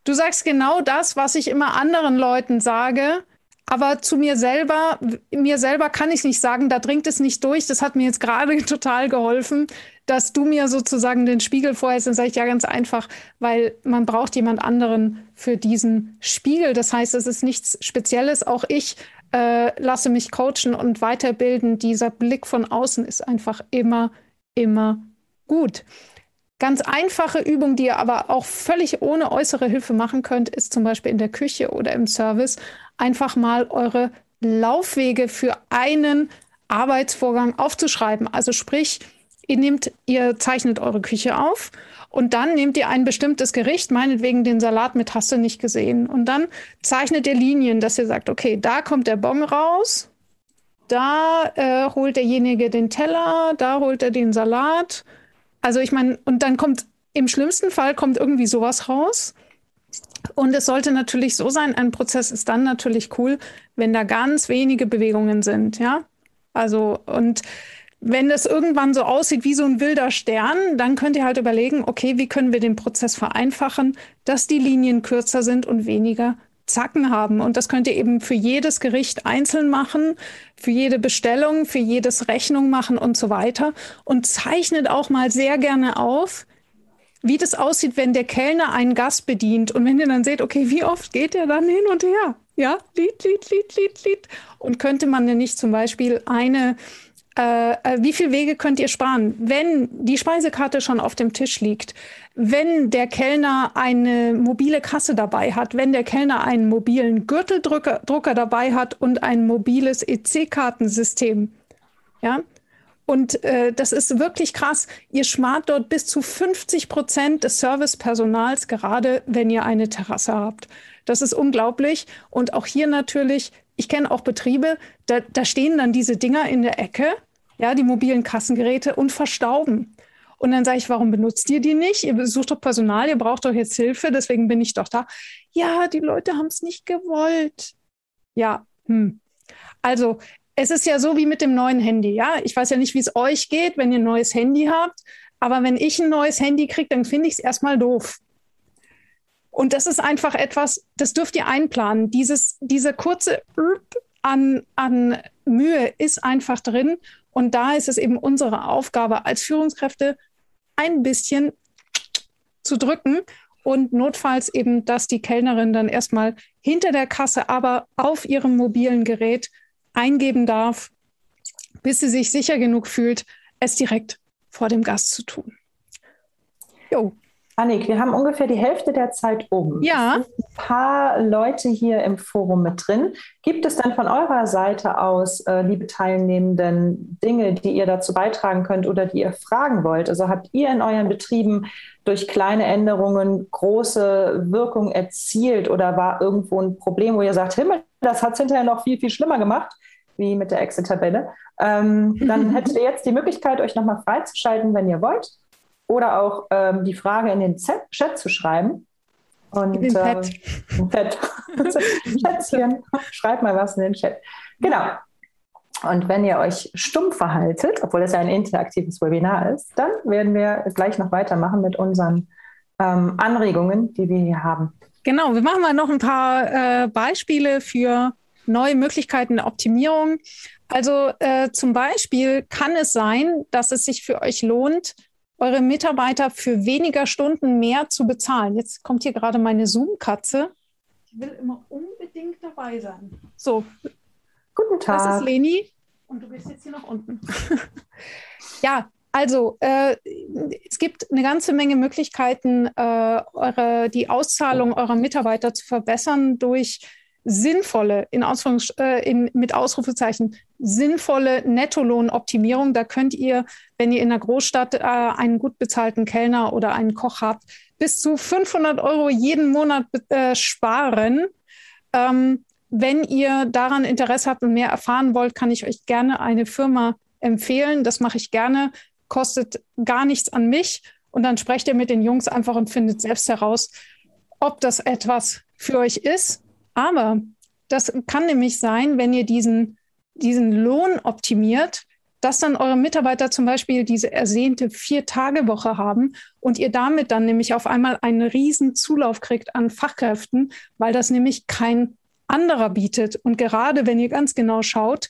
du sagst genau das, was ich immer anderen Leuten sage, aber zu mir selber, mir selber kann ich nicht sagen, da dringt es nicht durch. Das hat mir jetzt gerade total geholfen, dass du mir sozusagen den Spiegel vorhältst. Dann sage ich ja ganz einfach, weil man braucht jemand anderen für diesen Spiegel. Das heißt, es ist nichts Spezielles. Auch ich äh, lasse mich coachen und weiterbilden. Dieser Blick von außen ist einfach immer, immer gut. Ganz einfache Übung, die ihr aber auch völlig ohne äußere Hilfe machen könnt, ist zum Beispiel in der Küche oder im Service einfach mal eure Laufwege für einen Arbeitsvorgang aufzuschreiben. Also sprich, ihr nehmt, ihr zeichnet eure Küche auf und dann nehmt ihr ein bestimmtes Gericht, meinetwegen den Salat mit hast du nicht gesehen. Und dann zeichnet ihr Linien, dass ihr sagt, okay, da kommt der Bon raus, da äh, holt derjenige den Teller, da holt er den Salat. Also ich meine, und dann kommt im schlimmsten Fall kommt irgendwie sowas raus. Und es sollte natürlich so sein, ein Prozess ist dann natürlich cool, wenn da ganz wenige Bewegungen sind, ja. Also, und wenn es irgendwann so aussieht wie so ein wilder Stern, dann könnt ihr halt überlegen, okay, wie können wir den Prozess vereinfachen, dass die Linien kürzer sind und weniger Zacken haben. Und das könnt ihr eben für jedes Gericht einzeln machen, für jede Bestellung, für jedes Rechnung machen und so weiter. Und zeichnet auch mal sehr gerne auf, wie das aussieht, wenn der Kellner einen Gast bedient und wenn ihr dann seht, okay, wie oft geht er dann hin und her? Ja, Lied, Lied, Lied, Lied, Lied. Und könnte man denn nicht zum Beispiel eine, äh, äh, wie viel Wege könnt ihr sparen, wenn die Speisekarte schon auf dem Tisch liegt, wenn der Kellner eine mobile Kasse dabei hat, wenn der Kellner einen mobilen Gürteldrucker Drucker dabei hat und ein mobiles EC-Kartensystem? Ja, und äh, das ist wirklich krass. Ihr spart dort bis zu 50 Prozent des Servicepersonals, gerade wenn ihr eine Terrasse habt. Das ist unglaublich. Und auch hier natürlich, ich kenne auch Betriebe, da, da stehen dann diese Dinger in der Ecke, ja, die mobilen Kassengeräte und verstauben. Und dann sage ich, warum benutzt ihr die nicht? Ihr sucht doch Personal, ihr braucht doch jetzt Hilfe, deswegen bin ich doch da. Ja, die Leute haben es nicht gewollt. Ja, hm. Also es ist ja so wie mit dem neuen Handy, ja. Ich weiß ja nicht, wie es euch geht, wenn ihr ein neues Handy habt. Aber wenn ich ein neues Handy kriege, dann finde ich es erstmal doof. Und das ist einfach etwas, das dürft ihr einplanen. Dieses, diese kurze an, an Mühe ist einfach drin. Und da ist es eben unsere Aufgabe als Führungskräfte, ein bisschen zu drücken und notfalls eben, dass die Kellnerin dann erstmal hinter der Kasse, aber auf ihrem mobilen Gerät eingeben darf, bis sie sich sicher genug fühlt, es direkt vor dem Gast zu tun. Jo. Annik, wir haben ungefähr die Hälfte der Zeit um. Ja. Es sind ein paar Leute hier im Forum mit drin. Gibt es dann von eurer Seite aus, äh, liebe Teilnehmenden, Dinge, die ihr dazu beitragen könnt oder die ihr fragen wollt? Also habt ihr in euren Betrieben durch kleine Änderungen große Wirkung erzielt oder war irgendwo ein Problem, wo ihr sagt, Himmel, das hat es hinterher noch viel, viel schlimmer gemacht? wie mit der Excel-Tabelle, ähm, dann hättet ihr jetzt die Möglichkeit, euch nochmal freizuschalten, wenn ihr wollt oder auch ähm, die Frage in den Z Chat zu schreiben. Und, in den Chat. Äh, Chat. Schätzchen, schreibt mal was in den Chat. Genau. Und wenn ihr euch stumm verhaltet, obwohl es ja ein interaktives Webinar ist, dann werden wir gleich noch weitermachen mit unseren ähm, Anregungen, die wir hier haben. Genau, wir machen mal noch ein paar äh, Beispiele für neue Möglichkeiten der Optimierung. Also äh, zum Beispiel kann es sein, dass es sich für euch lohnt, eure Mitarbeiter für weniger Stunden mehr zu bezahlen. Jetzt kommt hier gerade meine Zoom-Katze. Ich will immer unbedingt dabei sein. So. Guten Tag. Das ist Leni und du bist jetzt hier nach unten. ja, also äh, es gibt eine ganze Menge Möglichkeiten, äh, eure, die Auszahlung eurer Mitarbeiter zu verbessern durch sinnvolle, in Ausführungs äh, in, mit Ausrufezeichen, sinnvolle Nettolohnoptimierung. Da könnt ihr, wenn ihr in der Großstadt äh, einen gut bezahlten Kellner oder einen Koch habt, bis zu 500 Euro jeden Monat äh, sparen. Ähm, wenn ihr daran Interesse habt und mehr erfahren wollt, kann ich euch gerne eine Firma empfehlen. Das mache ich gerne, kostet gar nichts an mich. Und dann sprecht ihr mit den Jungs einfach und findet selbst heraus, ob das etwas für euch ist. Aber das kann nämlich sein, wenn ihr diesen, diesen Lohn optimiert, dass dann eure Mitarbeiter zum Beispiel diese ersehnte Vier-Tage-Woche haben und ihr damit dann nämlich auf einmal einen riesen Zulauf kriegt an Fachkräften, weil das nämlich kein anderer bietet. Und gerade wenn ihr ganz genau schaut,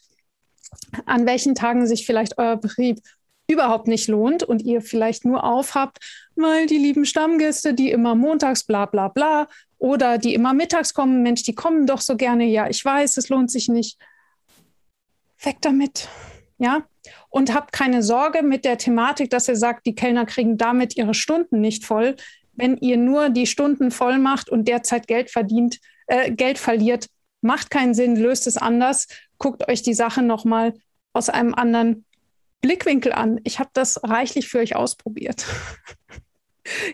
an welchen Tagen sich vielleicht euer Betrieb überhaupt nicht lohnt und ihr vielleicht nur aufhabt, weil die lieben Stammgäste, die immer montags bla bla bla oder die immer mittags kommen, Mensch, die kommen doch so gerne, ja, ich weiß, es lohnt sich nicht. Weg damit. Ja, und habt keine Sorge mit der Thematik, dass ihr sagt, die Kellner kriegen damit ihre Stunden nicht voll. Wenn ihr nur die Stunden voll macht und derzeit Geld verdient, äh, Geld verliert, macht keinen Sinn, löst es anders. Guckt euch die Sache nochmal aus einem anderen Blickwinkel an. Ich habe das reichlich für euch ausprobiert.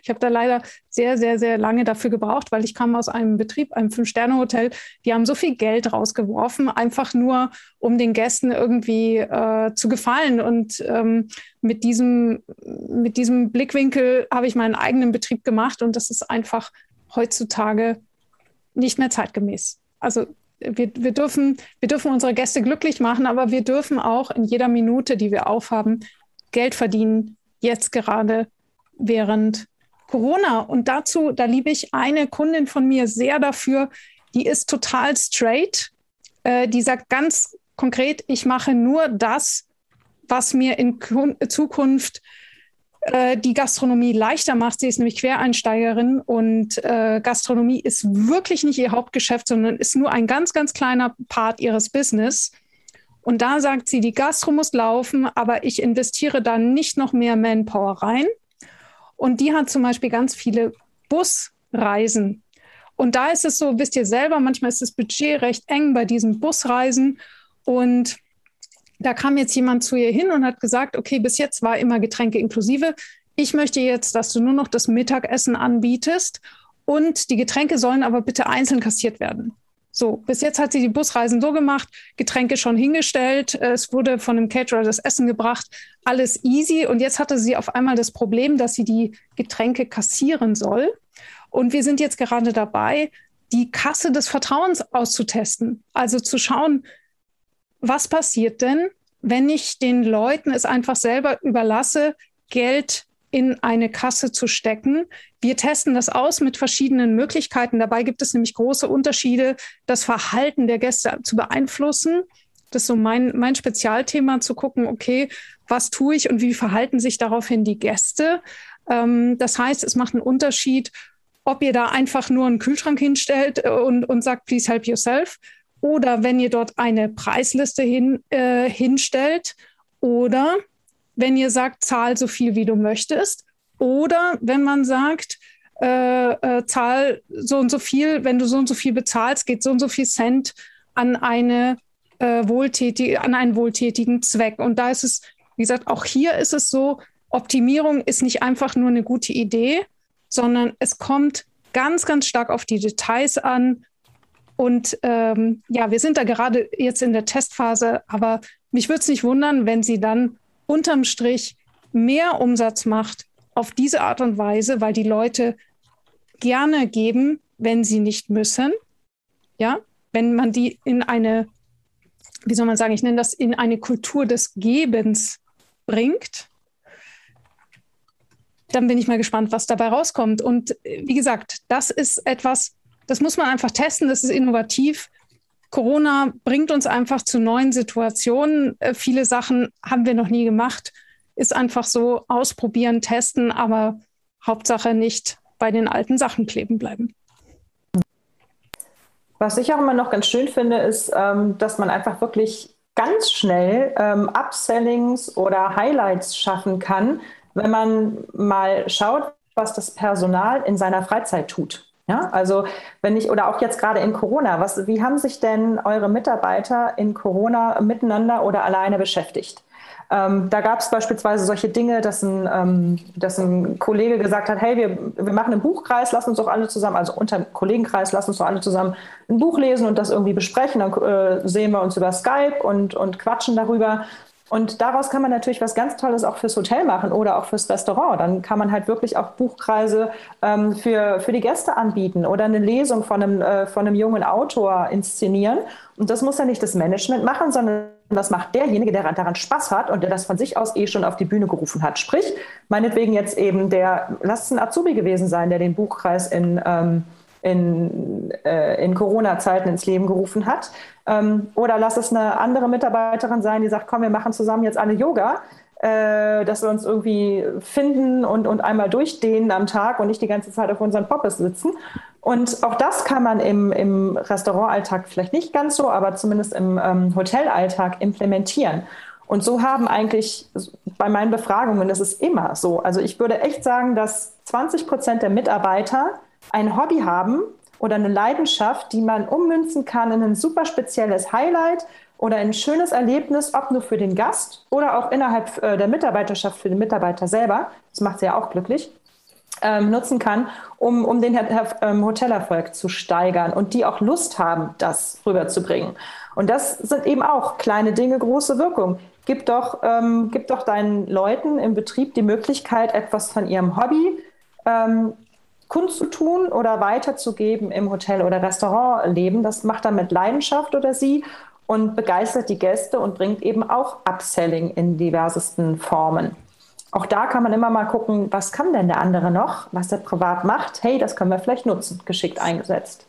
Ich habe da leider sehr, sehr, sehr lange dafür gebraucht, weil ich kam aus einem Betrieb, einem Fünf-Sterne-Hotel. Die haben so viel Geld rausgeworfen, einfach nur, um den Gästen irgendwie äh, zu gefallen. Und ähm, mit, diesem, mit diesem Blickwinkel habe ich meinen eigenen Betrieb gemacht. Und das ist einfach heutzutage nicht mehr zeitgemäß. Also wir, wir, dürfen, wir dürfen unsere Gäste glücklich machen, aber wir dürfen auch in jeder Minute, die wir aufhaben, Geld verdienen, jetzt gerade während Corona. Und dazu, da liebe ich eine Kundin von mir sehr dafür, die ist total straight. Äh, die sagt ganz konkret, ich mache nur das, was mir in Zukunft äh, die Gastronomie leichter macht. Sie ist nämlich Quereinsteigerin und äh, Gastronomie ist wirklich nicht ihr Hauptgeschäft, sondern ist nur ein ganz, ganz kleiner Part ihres Business. Und da sagt sie, die Gastro muss laufen, aber ich investiere da nicht noch mehr Manpower rein. Und die hat zum Beispiel ganz viele Busreisen. Und da ist es so, wisst ihr selber, manchmal ist das Budget recht eng bei diesen Busreisen. Und da kam jetzt jemand zu ihr hin und hat gesagt, okay, bis jetzt war immer Getränke inklusive. Ich möchte jetzt, dass du nur noch das Mittagessen anbietest und die Getränke sollen aber bitte einzeln kassiert werden. So, bis jetzt hat sie die Busreisen so gemacht, Getränke schon hingestellt, es wurde von einem Caterer das Essen gebracht, alles easy. Und jetzt hatte sie auf einmal das Problem, dass sie die Getränke kassieren soll. Und wir sind jetzt gerade dabei, die Kasse des Vertrauens auszutesten. Also zu schauen, was passiert denn, wenn ich den Leuten es einfach selber überlasse, Geld in eine Kasse zu stecken. Wir testen das aus mit verschiedenen Möglichkeiten. Dabei gibt es nämlich große Unterschiede, das Verhalten der Gäste zu beeinflussen. Das ist so mein, mein Spezialthema, zu gucken, okay, was tue ich und wie verhalten sich daraufhin die Gäste. Ähm, das heißt, es macht einen Unterschied, ob ihr da einfach nur einen Kühlschrank hinstellt und, und sagt, please help yourself oder wenn ihr dort eine Preisliste hin, äh, hinstellt oder wenn ihr sagt, zahl so viel, wie du möchtest Oder wenn man sagt, äh, äh, zahl so und so viel, wenn du so und so viel bezahlst, geht so und so viel Cent an eine äh, wohltätige, an einen wohltätigen Zweck. Und da ist es, wie gesagt, auch hier ist es so, Optimierung ist nicht einfach nur eine gute Idee, sondern es kommt ganz, ganz stark auf die Details an. Und ähm, ja, wir sind da gerade jetzt in der Testphase, aber mich würde es nicht wundern, wenn sie dann unterm Strich mehr Umsatz macht auf diese Art und Weise, weil die Leute gerne geben, wenn sie nicht müssen. Ja, wenn man die in eine, wie soll man sagen, ich nenne das in eine Kultur des Gebens bringt, dann bin ich mal gespannt, was dabei rauskommt. Und äh, wie gesagt, das ist etwas, das muss man einfach testen, das ist innovativ. Corona bringt uns einfach zu neuen Situationen. Äh, viele Sachen haben wir noch nie gemacht. Ist einfach so ausprobieren, testen, aber Hauptsache nicht bei den alten Sachen kleben bleiben. Was ich auch immer noch ganz schön finde, ist, ähm, dass man einfach wirklich ganz schnell ähm, Upsellings oder Highlights schaffen kann, wenn man mal schaut, was das Personal in seiner Freizeit tut. Ja, also wenn ich oder auch jetzt gerade in Corona, was, wie haben sich denn eure Mitarbeiter in Corona miteinander oder alleine beschäftigt? Ähm, da gab es beispielsweise solche Dinge, dass ein, ähm, dass ein Kollege gesagt hat, hey, wir, wir machen einen Buchkreis, lass uns doch alle zusammen, also unter Kollegenkreis, lass uns doch alle zusammen ein Buch lesen und das irgendwie besprechen. Dann äh, sehen wir uns über Skype und, und quatschen darüber. Und daraus kann man natürlich was ganz Tolles auch fürs Hotel machen oder auch fürs Restaurant. Dann kann man halt wirklich auch Buchkreise ähm, für, für die Gäste anbieten oder eine Lesung von einem, äh, von einem jungen Autor inszenieren. Und das muss ja nicht das Management machen, sondern das macht derjenige, der daran Spaß hat und der das von sich aus eh schon auf die Bühne gerufen hat. Sprich, meinetwegen jetzt eben der, lass es ein Azubi gewesen sein, der den Buchkreis in, ähm, in, äh, in Corona-Zeiten ins Leben gerufen hat. Ähm, oder lass es eine andere Mitarbeiterin sein, die sagt, komm, wir machen zusammen jetzt alle Yoga. Äh, dass wir uns irgendwie finden und, und einmal durchdehnen am Tag und nicht die ganze Zeit auf unseren Poppes sitzen. Und auch das kann man im, im Restaurantalltag vielleicht nicht ganz so, aber zumindest im ähm, Hotelalltag implementieren. Und so haben eigentlich bei meinen Befragungen, das ist immer so. Also ich würde echt sagen, dass 20 Prozent der Mitarbeiter ein Hobby haben oder eine Leidenschaft, die man ummünzen kann in ein super spezielles Highlight oder ein schönes Erlebnis, ob nur für den Gast oder auch innerhalb äh, der Mitarbeiterschaft für den Mitarbeiter selber, das macht sie ja auch glücklich, ähm, nutzen kann, um, um den ähm, Hotelerfolg zu steigern und die auch Lust haben, das rüberzubringen. Und das sind eben auch kleine Dinge, große Wirkung. Gib doch, ähm, gib doch deinen Leuten im Betrieb die Möglichkeit, etwas von ihrem Hobby ähm, kundzutun oder weiterzugeben im Hotel- oder Restaurantleben. Das macht er mit Leidenschaft oder sie und begeistert die Gäste und bringt eben auch Upselling in diversesten Formen. Auch da kann man immer mal gucken, was kann denn der andere noch, was er privat macht. Hey, das können wir vielleicht nutzen, geschickt eingesetzt.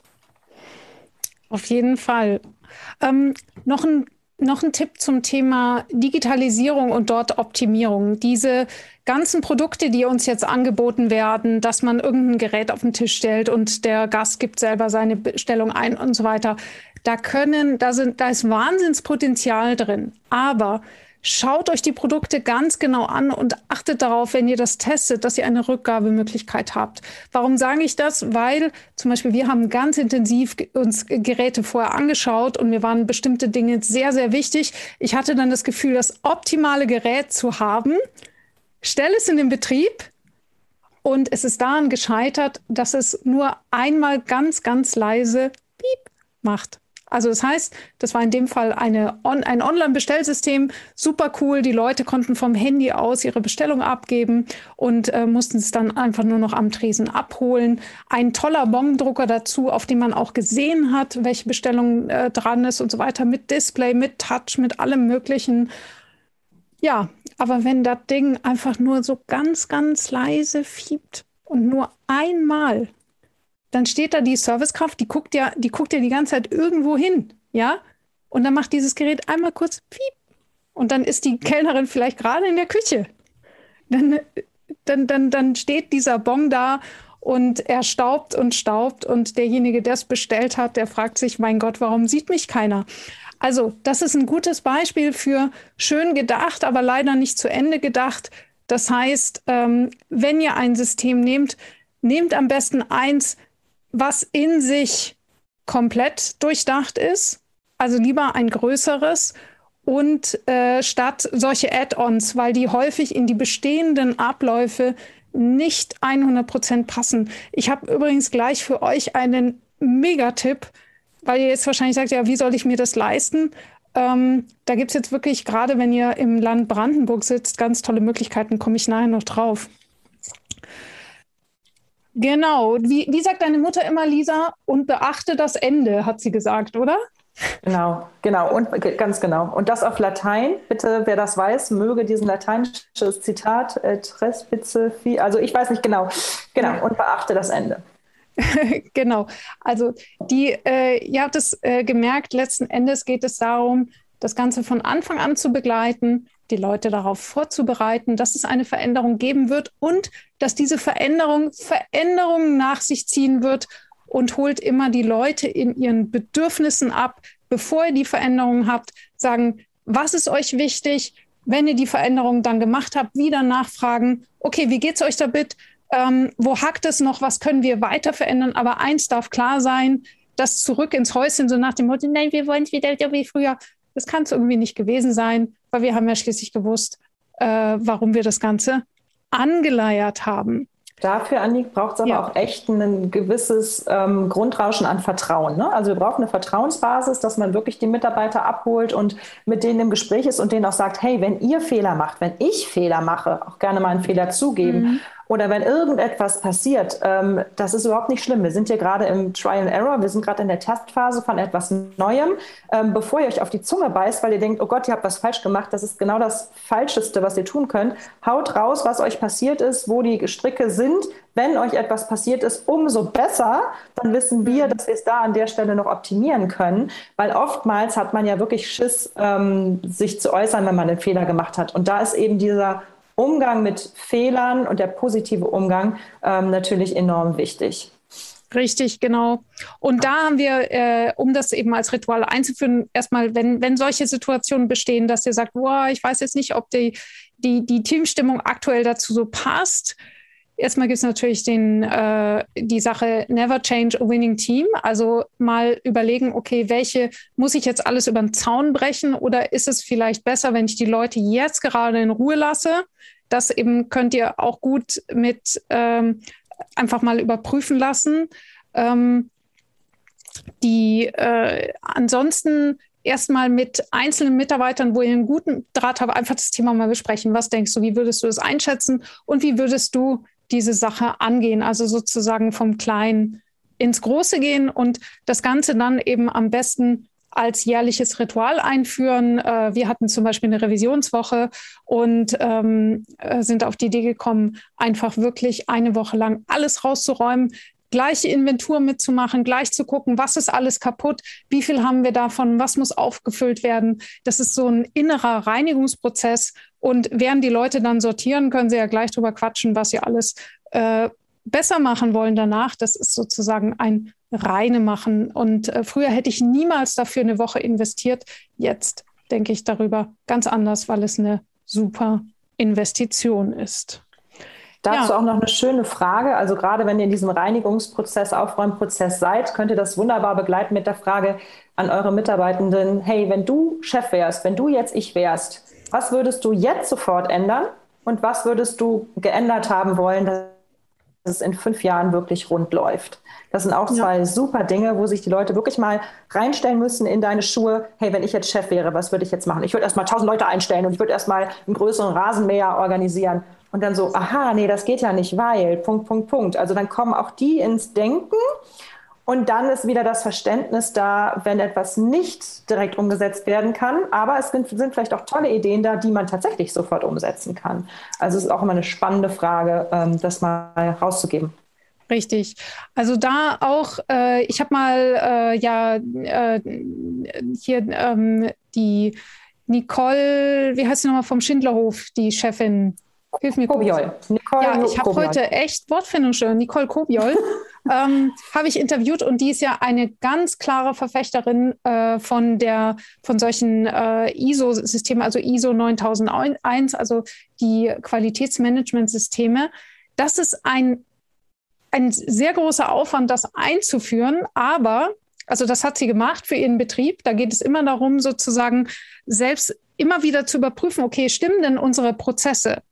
Auf jeden Fall. Ähm, noch ein noch ein Tipp zum Thema Digitalisierung und dort Optimierung. Diese ganzen Produkte, die uns jetzt angeboten werden, dass man irgendein Gerät auf den Tisch stellt und der Gast gibt selber seine Bestellung ein und so weiter. Da können, da sind, da ist Wahnsinnspotenzial drin. Aber Schaut euch die Produkte ganz genau an und achtet darauf, wenn ihr das testet, dass ihr eine Rückgabemöglichkeit habt. Warum sage ich das? Weil zum Beispiel wir haben ganz intensiv uns Geräte vorher angeschaut und mir waren bestimmte Dinge sehr, sehr wichtig. Ich hatte dann das Gefühl, das optimale Gerät zu haben. Stell es in den Betrieb und es ist daran gescheitert, dass es nur einmal ganz, ganz leise Piep macht. Also das heißt, das war in dem Fall eine On ein Online-Bestellsystem, super cool. Die Leute konnten vom Handy aus ihre Bestellung abgeben und äh, mussten es dann einfach nur noch am Tresen abholen. Ein toller Bongdrucker dazu, auf dem man auch gesehen hat, welche Bestellung äh, dran ist und so weiter, mit Display, mit Touch, mit allem Möglichen. Ja, aber wenn das Ding einfach nur so ganz, ganz leise fiebt und nur einmal dann steht da die Servicekraft, die guckt ja, die guckt ja die ganze Zeit irgendwo hin, ja? Und dann macht dieses Gerät einmal kurz piep und dann ist die Kellnerin vielleicht gerade in der Küche. Dann, dann, dann, dann steht dieser Bon da und er staubt und staubt und derjenige, der es bestellt hat, der fragt sich, mein Gott, warum sieht mich keiner? Also, das ist ein gutes Beispiel für schön gedacht, aber leider nicht zu Ende gedacht. Das heißt, ähm, wenn ihr ein System nehmt, nehmt am besten eins, was in sich komplett durchdacht ist. Also lieber ein größeres und äh, statt solche Add-ons, weil die häufig in die bestehenden Abläufe nicht 100 Prozent passen. Ich habe übrigens gleich für euch einen Megatipp, weil ihr jetzt wahrscheinlich sagt, ja, wie soll ich mir das leisten? Ähm, da gibt es jetzt wirklich, gerade wenn ihr im Land Brandenburg sitzt, ganz tolle Möglichkeiten, komme ich nachher noch drauf. Genau, wie, wie sagt deine Mutter immer, Lisa? Und beachte das Ende, hat sie gesagt, oder? Genau, genau, und ganz genau. Und das auf Latein. Bitte, wer das weiß, möge diesen lateinisches Zitat, äh, Trespice, also ich weiß nicht genau. Genau, und beachte das Ende. genau. Also die, äh, ihr habt es äh, gemerkt, letzten Endes geht es darum, das Ganze von Anfang an zu begleiten, die Leute darauf vorzubereiten, dass es eine Veränderung geben wird und dass diese Veränderung Veränderungen nach sich ziehen wird und holt immer die Leute in ihren Bedürfnissen ab, bevor ihr die Veränderung habt, sagen, was ist euch wichtig? Wenn ihr die Veränderung dann gemacht habt, wieder nachfragen, okay, wie geht es euch damit? Ähm, wo hackt es noch? Was können wir weiter verändern? Aber eins darf klar sein, das zurück ins Häuschen, so nach dem Motto, nein, wir wollen es wieder wie früher. Das kann es irgendwie nicht gewesen sein, weil wir haben ja schließlich gewusst, äh, warum wir das Ganze angeleiert haben. Dafür, Annik, braucht es aber ja. auch echt ein gewisses ähm, Grundrauschen an Vertrauen. Ne? Also wir brauchen eine Vertrauensbasis, dass man wirklich die Mitarbeiter abholt und mit denen im Gespräch ist und denen auch sagt, hey, wenn ihr Fehler macht, wenn ich Fehler mache, auch gerne mal einen Fehler zugeben. Mhm oder wenn irgendetwas passiert, ähm, das ist überhaupt nicht schlimm. Wir sind hier gerade im Trial and Error, wir sind gerade in der Testphase von etwas Neuem. Ähm, bevor ihr euch auf die Zunge beißt, weil ihr denkt, oh Gott, ihr habt was falsch gemacht, das ist genau das Falscheste, was ihr tun könnt. Haut raus, was euch passiert ist, wo die Stricke sind. Wenn euch etwas passiert ist, umso besser. Dann wissen wir, dass wir es da an der Stelle noch optimieren können, weil oftmals hat man ja wirklich Schiss, ähm, sich zu äußern, wenn man einen Fehler gemacht hat. Und da ist eben dieser Umgang mit Fehlern und der positive Umgang ähm, natürlich enorm wichtig. Richtig, genau. Und da haben wir, äh, um das eben als Ritual einzuführen, erstmal, wenn, wenn solche Situationen bestehen, dass ihr sagt, wow, ich weiß jetzt nicht, ob die, die, die Teamstimmung aktuell dazu so passt. Erstmal gibt es natürlich den, äh, die Sache Never Change a Winning Team. Also mal überlegen, okay, welche muss ich jetzt alles über den Zaun brechen oder ist es vielleicht besser, wenn ich die Leute jetzt gerade in Ruhe lasse? Das eben könnt ihr auch gut mit ähm, einfach mal überprüfen lassen. Ähm, die äh, ansonsten erstmal mit einzelnen Mitarbeitern, wo ihr einen guten Draht habt, einfach das Thema mal besprechen. Was denkst du, wie würdest du das einschätzen und wie würdest du diese Sache angehen? Also sozusagen vom Kleinen ins Große gehen und das Ganze dann eben am besten als jährliches Ritual einführen. Äh, wir hatten zum Beispiel eine Revisionswoche und ähm, äh, sind auf die Idee gekommen, einfach wirklich eine Woche lang alles rauszuräumen, gleiche Inventur mitzumachen, gleich zu gucken, was ist alles kaputt, wie viel haben wir davon, was muss aufgefüllt werden. Das ist so ein innerer Reinigungsprozess. Und während die Leute dann sortieren, können sie ja gleich drüber quatschen, was sie alles äh, besser machen wollen danach. Das ist sozusagen ein reine machen. Und äh, früher hätte ich niemals dafür eine Woche investiert. Jetzt denke ich darüber ganz anders, weil es eine super Investition ist. Dazu ja. auch noch eine schöne Frage. Also gerade wenn ihr in diesem Reinigungsprozess, Aufräumprozess seid, könnt ihr das wunderbar begleiten mit der Frage an eure Mitarbeitenden, hey, wenn du Chef wärst, wenn du jetzt ich wärst, was würdest du jetzt sofort ändern und was würdest du geändert haben wollen, dass es in fünf Jahren wirklich rund läuft? Das sind auch zwei ja. super Dinge, wo sich die Leute wirklich mal reinstellen müssen in deine Schuhe. Hey, wenn ich jetzt Chef wäre, was würde ich jetzt machen? Ich würde erstmal tausend Leute einstellen und ich würde erstmal einen größeren Rasenmäher organisieren. Und dann so, aha, nee, das geht ja nicht, weil, Punkt, Punkt, Punkt. Also dann kommen auch die ins Denken und dann ist wieder das Verständnis da, wenn etwas nicht direkt umgesetzt werden kann. Aber es sind, sind, vielleicht auch tolle Ideen da, die man tatsächlich sofort umsetzen kann. Also es ist auch immer eine spannende Frage, ähm, das mal rauszugeben. Richtig. Also da auch, äh, ich habe mal äh, ja äh, hier ähm, die Nicole, wie heißt sie nochmal vom Schindlerhof, die Chefin. Hilf mir Kobiol. Nicole ja, ich habe heute echt Wortfindungsstörung. Nicole Kobiol ähm, habe ich interviewt und die ist ja eine ganz klare Verfechterin äh, von der von solchen äh, ISO-Systemen, also ISO 9001, also die Qualitätsmanagementsysteme. Das ist ein ein sehr großer Aufwand, das einzuführen, aber also das hat sie gemacht für ihren Betrieb. Da geht es immer darum, sozusagen selbst immer wieder zu überprüfen, okay, stimmen denn unsere Prozesse?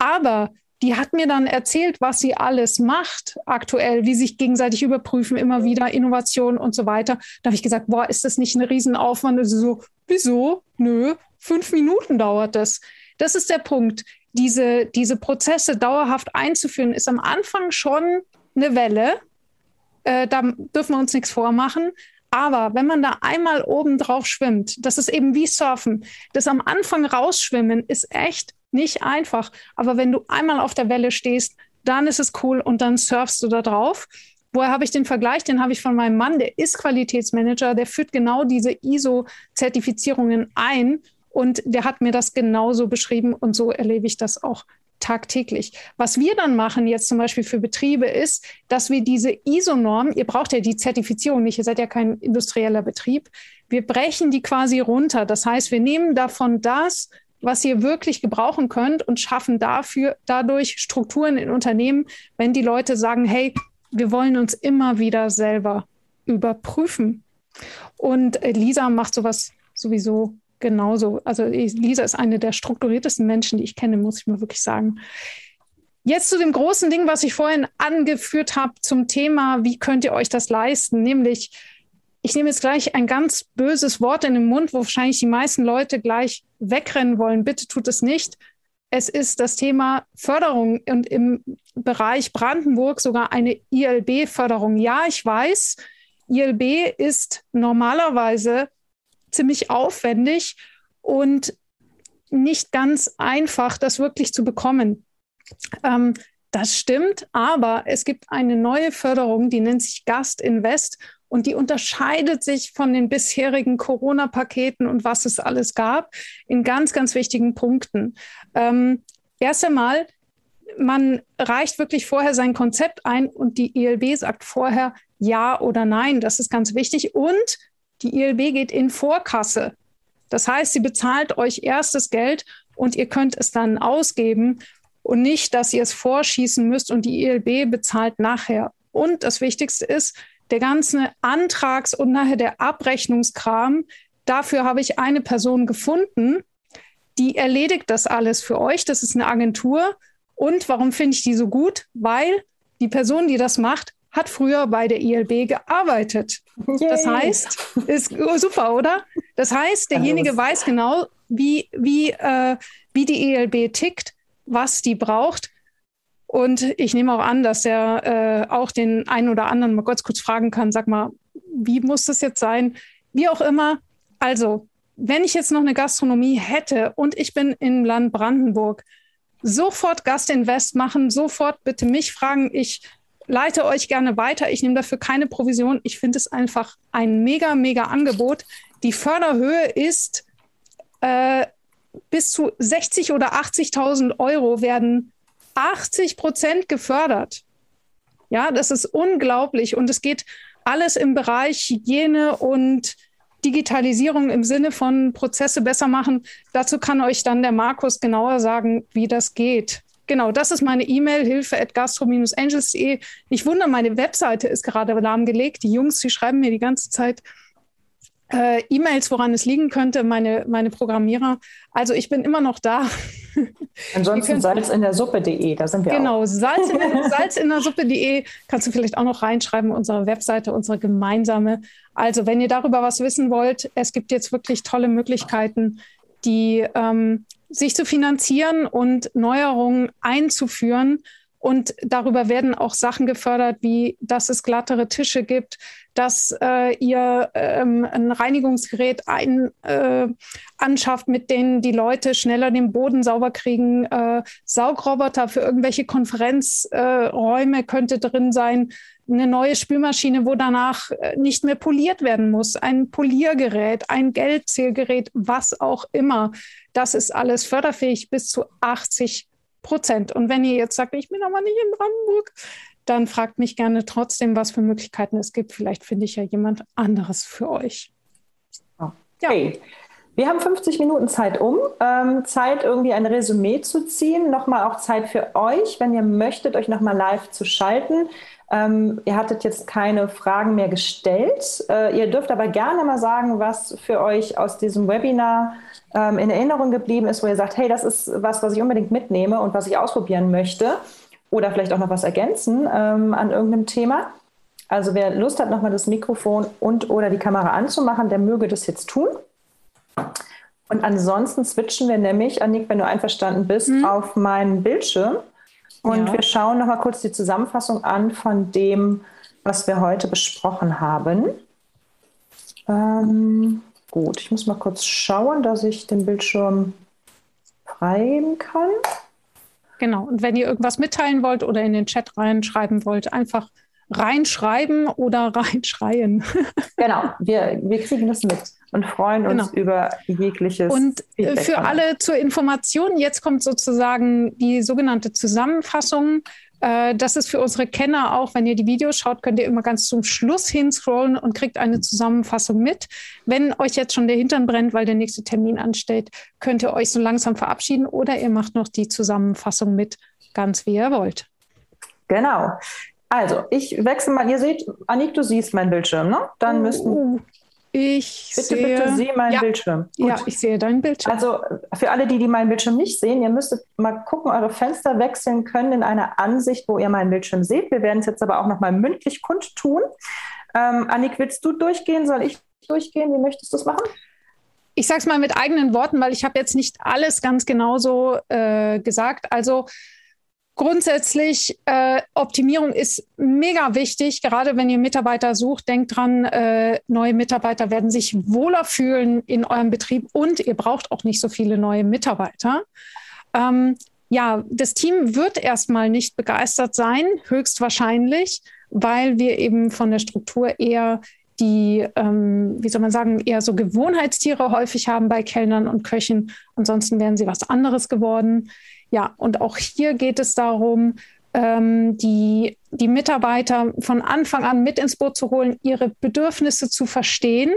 Aber die hat mir dann erzählt, was sie alles macht aktuell, wie sich gegenseitig überprüfen, immer wieder Innovation und so weiter. Da habe ich gesagt, boah, ist das nicht ein Riesenaufwand? Und sie so, wieso? Nö, fünf Minuten dauert das. Das ist der Punkt. Diese, diese Prozesse dauerhaft einzuführen, ist am Anfang schon eine Welle. Äh, da dürfen wir uns nichts vormachen. Aber wenn man da einmal oben drauf schwimmt, das ist eben wie Surfen. Das am Anfang rausschwimmen ist echt nicht einfach. Aber wenn du einmal auf der Welle stehst, dann ist es cool und dann surfst du da drauf. Woher habe ich den Vergleich? Den habe ich von meinem Mann, der ist Qualitätsmanager, der führt genau diese ISO-Zertifizierungen ein und der hat mir das genauso beschrieben und so erlebe ich das auch tagtäglich. Was wir dann machen jetzt zum Beispiel für Betriebe ist, dass wir diese ISO-Norm, ihr braucht ja die Zertifizierung nicht, ihr seid ja kein industrieller Betrieb, wir brechen die quasi runter. Das heißt, wir nehmen davon das, was ihr wirklich gebrauchen könnt und schaffen dafür dadurch Strukturen in Unternehmen, wenn die Leute sagen, hey, wir wollen uns immer wieder selber überprüfen. Und Lisa macht sowas sowieso genauso. Also Lisa ist eine der strukturiertesten Menschen, die ich kenne, muss ich mal wirklich sagen. Jetzt zu dem großen Ding, was ich vorhin angeführt habe zum Thema, wie könnt ihr euch das leisten? Nämlich, ich nehme jetzt gleich ein ganz böses Wort in den Mund, wo wahrscheinlich die meisten Leute gleich wegrennen wollen. Bitte tut es nicht. Es ist das Thema Förderung und im Bereich Brandenburg sogar eine ILB-Förderung. Ja, ich weiß, ILB ist normalerweise ziemlich aufwendig und nicht ganz einfach, das wirklich zu bekommen. Ähm, das stimmt, aber es gibt eine neue Förderung, die nennt sich Gast Invest und die unterscheidet sich von den bisherigen Corona-Paketen und was es alles gab in ganz, ganz wichtigen Punkten. Ähm, erst einmal, man reicht wirklich vorher sein Konzept ein und die ILB sagt vorher ja oder nein. Das ist ganz wichtig. Und die ILB geht in Vorkasse. Das heißt, sie bezahlt euch erst das Geld und ihr könnt es dann ausgeben und nicht, dass ihr es vorschießen müsst und die ILB bezahlt nachher. Und das Wichtigste ist, der ganze Antrags- und nachher der Abrechnungskram, dafür habe ich eine Person gefunden, die erledigt das alles für euch. Das ist eine Agentur. Und warum finde ich die so gut? Weil die Person, die das macht, hat früher bei der ILB gearbeitet. Yay. Das heißt, ist oh, super, oder? Das heißt, derjenige weiß genau, wie, wie, äh, wie die ILB tickt, was die braucht. Und ich nehme auch an, dass er äh, auch den einen oder anderen mal kurz, kurz fragen kann, sag mal, wie muss das jetzt sein? Wie auch immer. Also, wenn ich jetzt noch eine Gastronomie hätte und ich bin im Land Brandenburg, sofort Gastinvest machen, sofort bitte mich fragen. Ich leite euch gerne weiter. Ich nehme dafür keine Provision. Ich finde es einfach ein mega, mega Angebot. Die Förderhöhe ist äh, bis zu 60 oder 80.000 Euro werden 80 Prozent gefördert. Ja, das ist unglaublich. Und es geht alles im Bereich Hygiene und Digitalisierung im Sinne von Prozesse besser machen. Dazu kann euch dann der Markus genauer sagen, wie das geht. Genau, das ist meine E-Mail, hilfe at gastro-angels.de. Ich wundere, meine Webseite ist gerade lahmgelegt. Die Jungs, die schreiben mir die ganze Zeit äh, E-Mails, woran es liegen könnte, meine, meine Programmierer. Also ich bin immer noch da. Ansonsten Salz in der Suppe.de, da sind wir genau, auch. Genau, Salz in, der, Salz in der Suppe.de kannst du vielleicht auch noch reinschreiben, unsere Webseite, unsere gemeinsame. Also wenn ihr darüber was wissen wollt, es gibt jetzt wirklich tolle Möglichkeiten, die ähm, sich zu finanzieren und Neuerungen einzuführen. Und darüber werden auch Sachen gefördert, wie dass es glattere Tische gibt, dass äh, ihr ähm, ein Reinigungsgerät ein, äh, anschafft, mit denen die Leute schneller den Boden sauber kriegen. Äh, Saugroboter für irgendwelche Konferenzräume äh, könnte drin sein. Eine neue Spülmaschine, wo danach äh, nicht mehr poliert werden muss. Ein Poliergerät, ein Geldzählgerät, was auch immer. Das ist alles förderfähig bis zu 80 Prozent. Und wenn ihr jetzt sagt, ich bin aber nicht in Brandenburg, dann fragt mich gerne trotzdem, was für Möglichkeiten es gibt. Vielleicht finde ich ja jemand anderes für euch. Okay. Ja. Wir haben 50 Minuten Zeit um. Ähm, Zeit, irgendwie ein Resümee zu ziehen. Nochmal auch Zeit für euch, wenn ihr möchtet, euch nochmal live zu schalten. Ähm, ihr hattet jetzt keine Fragen mehr gestellt. Äh, ihr dürft aber gerne mal sagen, was für euch aus diesem Webinar ähm, in Erinnerung geblieben ist, wo ihr sagt, hey, das ist was, was ich unbedingt mitnehme und was ich ausprobieren möchte. Oder vielleicht auch noch was ergänzen ähm, an irgendeinem Thema. Also wer Lust hat, nochmal das Mikrofon und oder die Kamera anzumachen, der möge das jetzt tun. Und ansonsten switchen wir nämlich, Annik, wenn du einverstanden bist, mhm. auf meinen Bildschirm. Und ja. wir schauen nochmal kurz die Zusammenfassung an von dem, was wir heute besprochen haben. Ähm, gut, ich muss mal kurz schauen, dass ich den Bildschirm freigeben kann. Genau, und wenn ihr irgendwas mitteilen wollt oder in den Chat reinschreiben wollt, einfach reinschreiben oder reinschreien. genau, wir, wir kriegen das mit und freuen uns genau. über jegliches. Und äh, Feedback für alle zur Information, jetzt kommt sozusagen die sogenannte Zusammenfassung. Äh, das ist für unsere Kenner auch, wenn ihr die Videos schaut, könnt ihr immer ganz zum Schluss hinscrollen und kriegt eine Zusammenfassung mit. Wenn euch jetzt schon der Hintern brennt, weil der nächste Termin ansteht, könnt ihr euch so langsam verabschieden oder ihr macht noch die Zusammenfassung mit, ganz wie ihr wollt. Genau. Also, ich wechsle mal. Ihr seht, Anik, du siehst meinen Bildschirm, ne? Dann oh, müssten. Ich bitte, sehe, bitte sieh meinen ja, Bildschirm. Gut. Ja, ich sehe deinen Bildschirm. Also für alle, die, die meinen Bildschirm nicht sehen, ihr müsstet mal gucken, eure Fenster wechseln können in einer Ansicht, wo ihr meinen Bildschirm seht. Wir werden es jetzt aber auch nochmal mündlich kundtun. Ähm, Annik, willst du durchgehen? Soll ich durchgehen? Wie möchtest du es machen? Ich sage es mal mit eigenen Worten, weil ich habe jetzt nicht alles ganz genauso äh, gesagt. Also Grundsätzlich, äh, Optimierung ist mega wichtig. Gerade wenn ihr Mitarbeiter sucht, denkt dran, äh, neue Mitarbeiter werden sich wohler fühlen in eurem Betrieb und ihr braucht auch nicht so viele neue Mitarbeiter. Ähm, ja, das Team wird erstmal nicht begeistert sein, höchstwahrscheinlich, weil wir eben von der Struktur eher die, ähm, wie soll man sagen, eher so Gewohnheitstiere häufig haben bei Kellnern und Köchen. Ansonsten wären sie was anderes geworden. Ja, und auch hier geht es darum, ähm, die, die Mitarbeiter von Anfang an mit ins Boot zu holen, ihre Bedürfnisse zu verstehen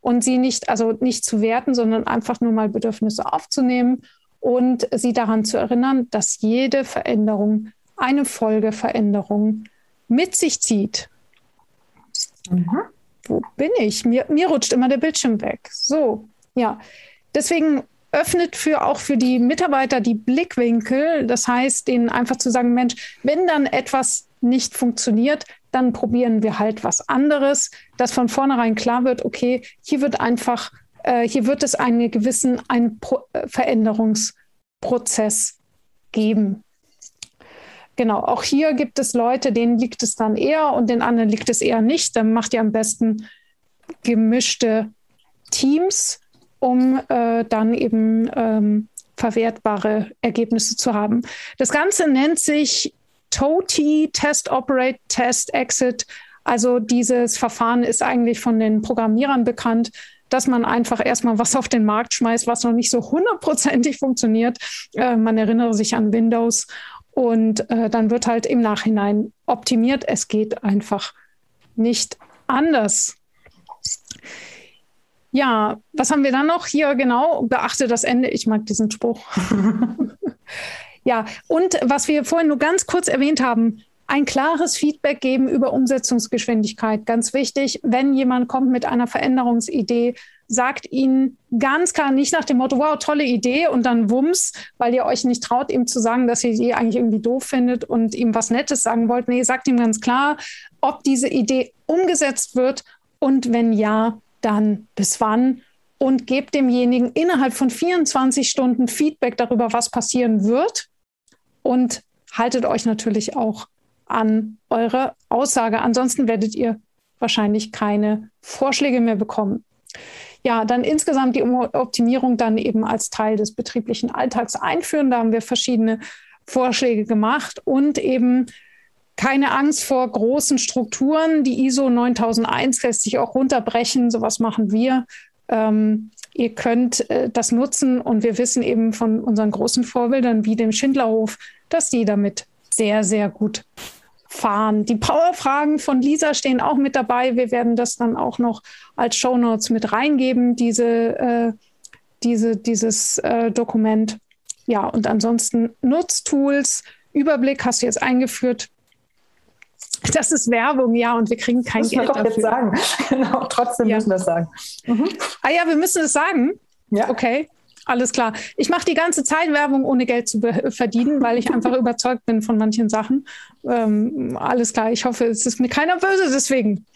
und sie nicht, also nicht zu werten, sondern einfach nur mal Bedürfnisse aufzunehmen und sie daran zu erinnern, dass jede Veränderung eine Folgeveränderung mit sich zieht. Mhm. Wo bin ich? Mir, mir rutscht immer der Bildschirm weg. So, ja. Deswegen öffnet für auch für die Mitarbeiter die Blickwinkel. Das heißt, denen einfach zu sagen, Mensch, wenn dann etwas nicht funktioniert, dann probieren wir halt was anderes, dass von vornherein klar wird, okay, hier wird einfach, äh, hier wird es einen gewissen einen Pro äh, Veränderungsprozess geben. Genau, auch hier gibt es Leute, denen liegt es dann eher und den anderen liegt es eher nicht. Dann macht ihr am besten gemischte Teams um äh, dann eben ähm, verwertbare Ergebnisse zu haben. Das Ganze nennt sich TOTI, Test Operate, Test Exit. Also dieses Verfahren ist eigentlich von den Programmierern bekannt, dass man einfach erstmal was auf den Markt schmeißt, was noch nicht so hundertprozentig funktioniert. Äh, man erinnere sich an Windows und äh, dann wird halt im Nachhinein optimiert. Es geht einfach nicht anders. Ja, was haben wir dann noch hier genau? Beachte das Ende. Ich mag diesen Spruch. ja, und was wir vorhin nur ganz kurz erwähnt haben, ein klares Feedback geben über Umsetzungsgeschwindigkeit. Ganz wichtig, wenn jemand kommt mit einer Veränderungsidee, sagt ihnen ganz klar nicht nach dem Motto, wow, tolle Idee und dann wumms, weil ihr euch nicht traut, ihm zu sagen, dass ihr die eigentlich irgendwie doof findet und ihm was Nettes sagen wollt. Nee, sagt ihm ganz klar, ob diese Idee umgesetzt wird und wenn ja, dann bis wann und gebt demjenigen innerhalb von 24 Stunden Feedback darüber, was passieren wird und haltet euch natürlich auch an eure Aussage. Ansonsten werdet ihr wahrscheinlich keine Vorschläge mehr bekommen. Ja, dann insgesamt die Optimierung dann eben als Teil des betrieblichen Alltags einführen. Da haben wir verschiedene Vorschläge gemacht und eben keine Angst vor großen Strukturen. Die ISO 9001 lässt sich auch runterbrechen. Sowas machen wir. Ähm, ihr könnt äh, das nutzen und wir wissen eben von unseren großen Vorbildern wie dem Schindlerhof, dass die damit sehr, sehr gut fahren. Die Powerfragen von Lisa stehen auch mit dabei. Wir werden das dann auch noch als Show Notes mit reingeben, diese, äh, diese, dieses äh, Dokument. Ja, und ansonsten Nutztools, Überblick hast du jetzt eingeführt. Das ist Werbung, ja, und wir kriegen kein Geld. Das doch jetzt sagen. genau, trotzdem ja. müssen wir das sagen. Mhm. Ah ja, wir müssen es sagen. Ja. Okay. Alles klar. Ich mache die ganze Zeit Werbung, ohne Geld zu verdienen, weil ich einfach überzeugt bin von manchen Sachen. Ähm, alles klar. Ich hoffe, es ist mir keiner böse deswegen.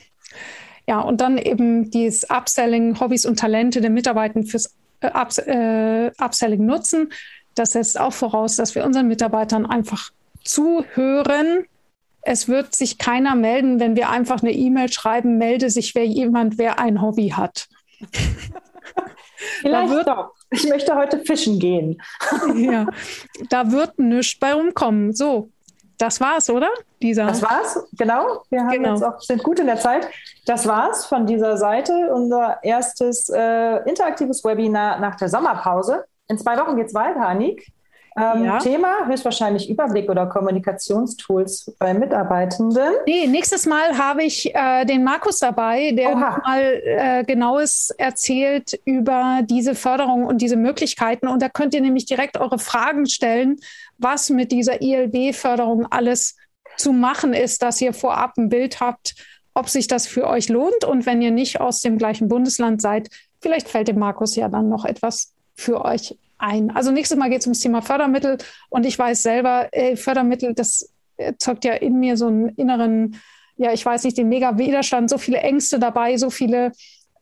Ja, und dann eben dieses Upselling, Hobbys und Talente der Mitarbeiter fürs äh, Ups, äh, Upselling nutzen. Das setzt auch voraus, dass wir unseren Mitarbeitern einfach zuhören. Es wird sich keiner melden, wenn wir einfach eine E-Mail schreiben, melde sich wer jemand, wer ein Hobby hat. Vielleicht wird, doch. Ich möchte heute fischen gehen. ja, da wird nichts bei rumkommen. So, das war's, oder? Dieser. Das war's, genau. Wir haben genau. jetzt auch, sind gut in der Zeit. Das war's von dieser Seite. Unser erstes äh, interaktives Webinar nach der Sommerpause. In zwei Wochen geht's weiter, Anik. Ähm, ja. Thema höchstwahrscheinlich Überblick oder Kommunikationstools bei Mitarbeitenden. Nee, nächstes Mal habe ich äh, den Markus dabei, der mal äh, genaues erzählt über diese Förderung und diese Möglichkeiten. Und da könnt ihr nämlich direkt eure Fragen stellen, was mit dieser ILB-Förderung alles zu machen ist, dass ihr vorab ein Bild habt, ob sich das für euch lohnt. Und wenn ihr nicht aus dem gleichen Bundesland seid, vielleicht fällt dem Markus ja dann noch etwas für euch ein. Also nächstes Mal geht es ums Thema Fördermittel und ich weiß selber, ey, Fördermittel, das erzeugt ja in mir so einen inneren, ja, ich weiß nicht, den mega Widerstand, so viele Ängste dabei, so viele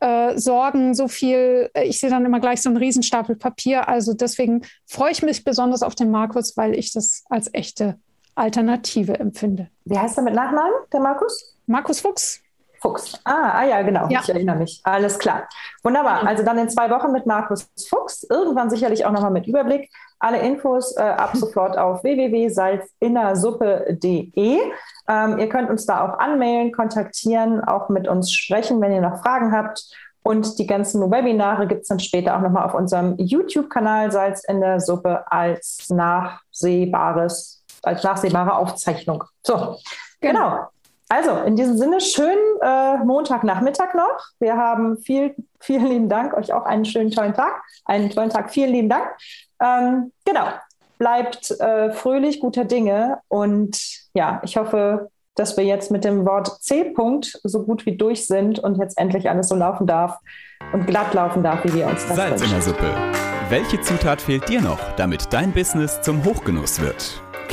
äh, Sorgen, so viel, äh, ich sehe dann immer gleich so einen Riesenstapel Papier. Also deswegen freue ich mich besonders auf den Markus, weil ich das als echte Alternative empfinde. Wie heißt er mit Nachnamen, der Markus? Markus Fuchs. Fuchs. Ah, ah ja, genau. Ja. Ich erinnere mich. Alles klar. Wunderbar. Also dann in zwei Wochen mit Markus Fuchs. Irgendwann sicherlich auch nochmal mit Überblick. Alle Infos äh, ab sofort auf www.salzinnersuppe.de. Ähm, ihr könnt uns da auch anmailen, kontaktieren, auch mit uns sprechen, wenn ihr noch Fragen habt. Und die ganzen Webinare gibt es dann später auch nochmal auf unserem YouTube-Kanal Salz in der Suppe als nachsehbares, als nachsehbare Aufzeichnung. So, genau. Also, in diesem Sinne, schönen äh, Montagnachmittag noch. Wir haben viel, vielen lieben Dank, euch auch einen schönen, tollen Tag. Einen tollen Tag, vielen lieben Dank. Ähm, genau, bleibt äh, fröhlich, guter Dinge. Und ja, ich hoffe, dass wir jetzt mit dem Wort C-Punkt so gut wie durch sind und jetzt endlich alles so laufen darf und glatt laufen darf, wie wir uns das Salz wünschen. in der Suppe. Welche Zutat fehlt dir noch, damit dein Business zum Hochgenuss wird?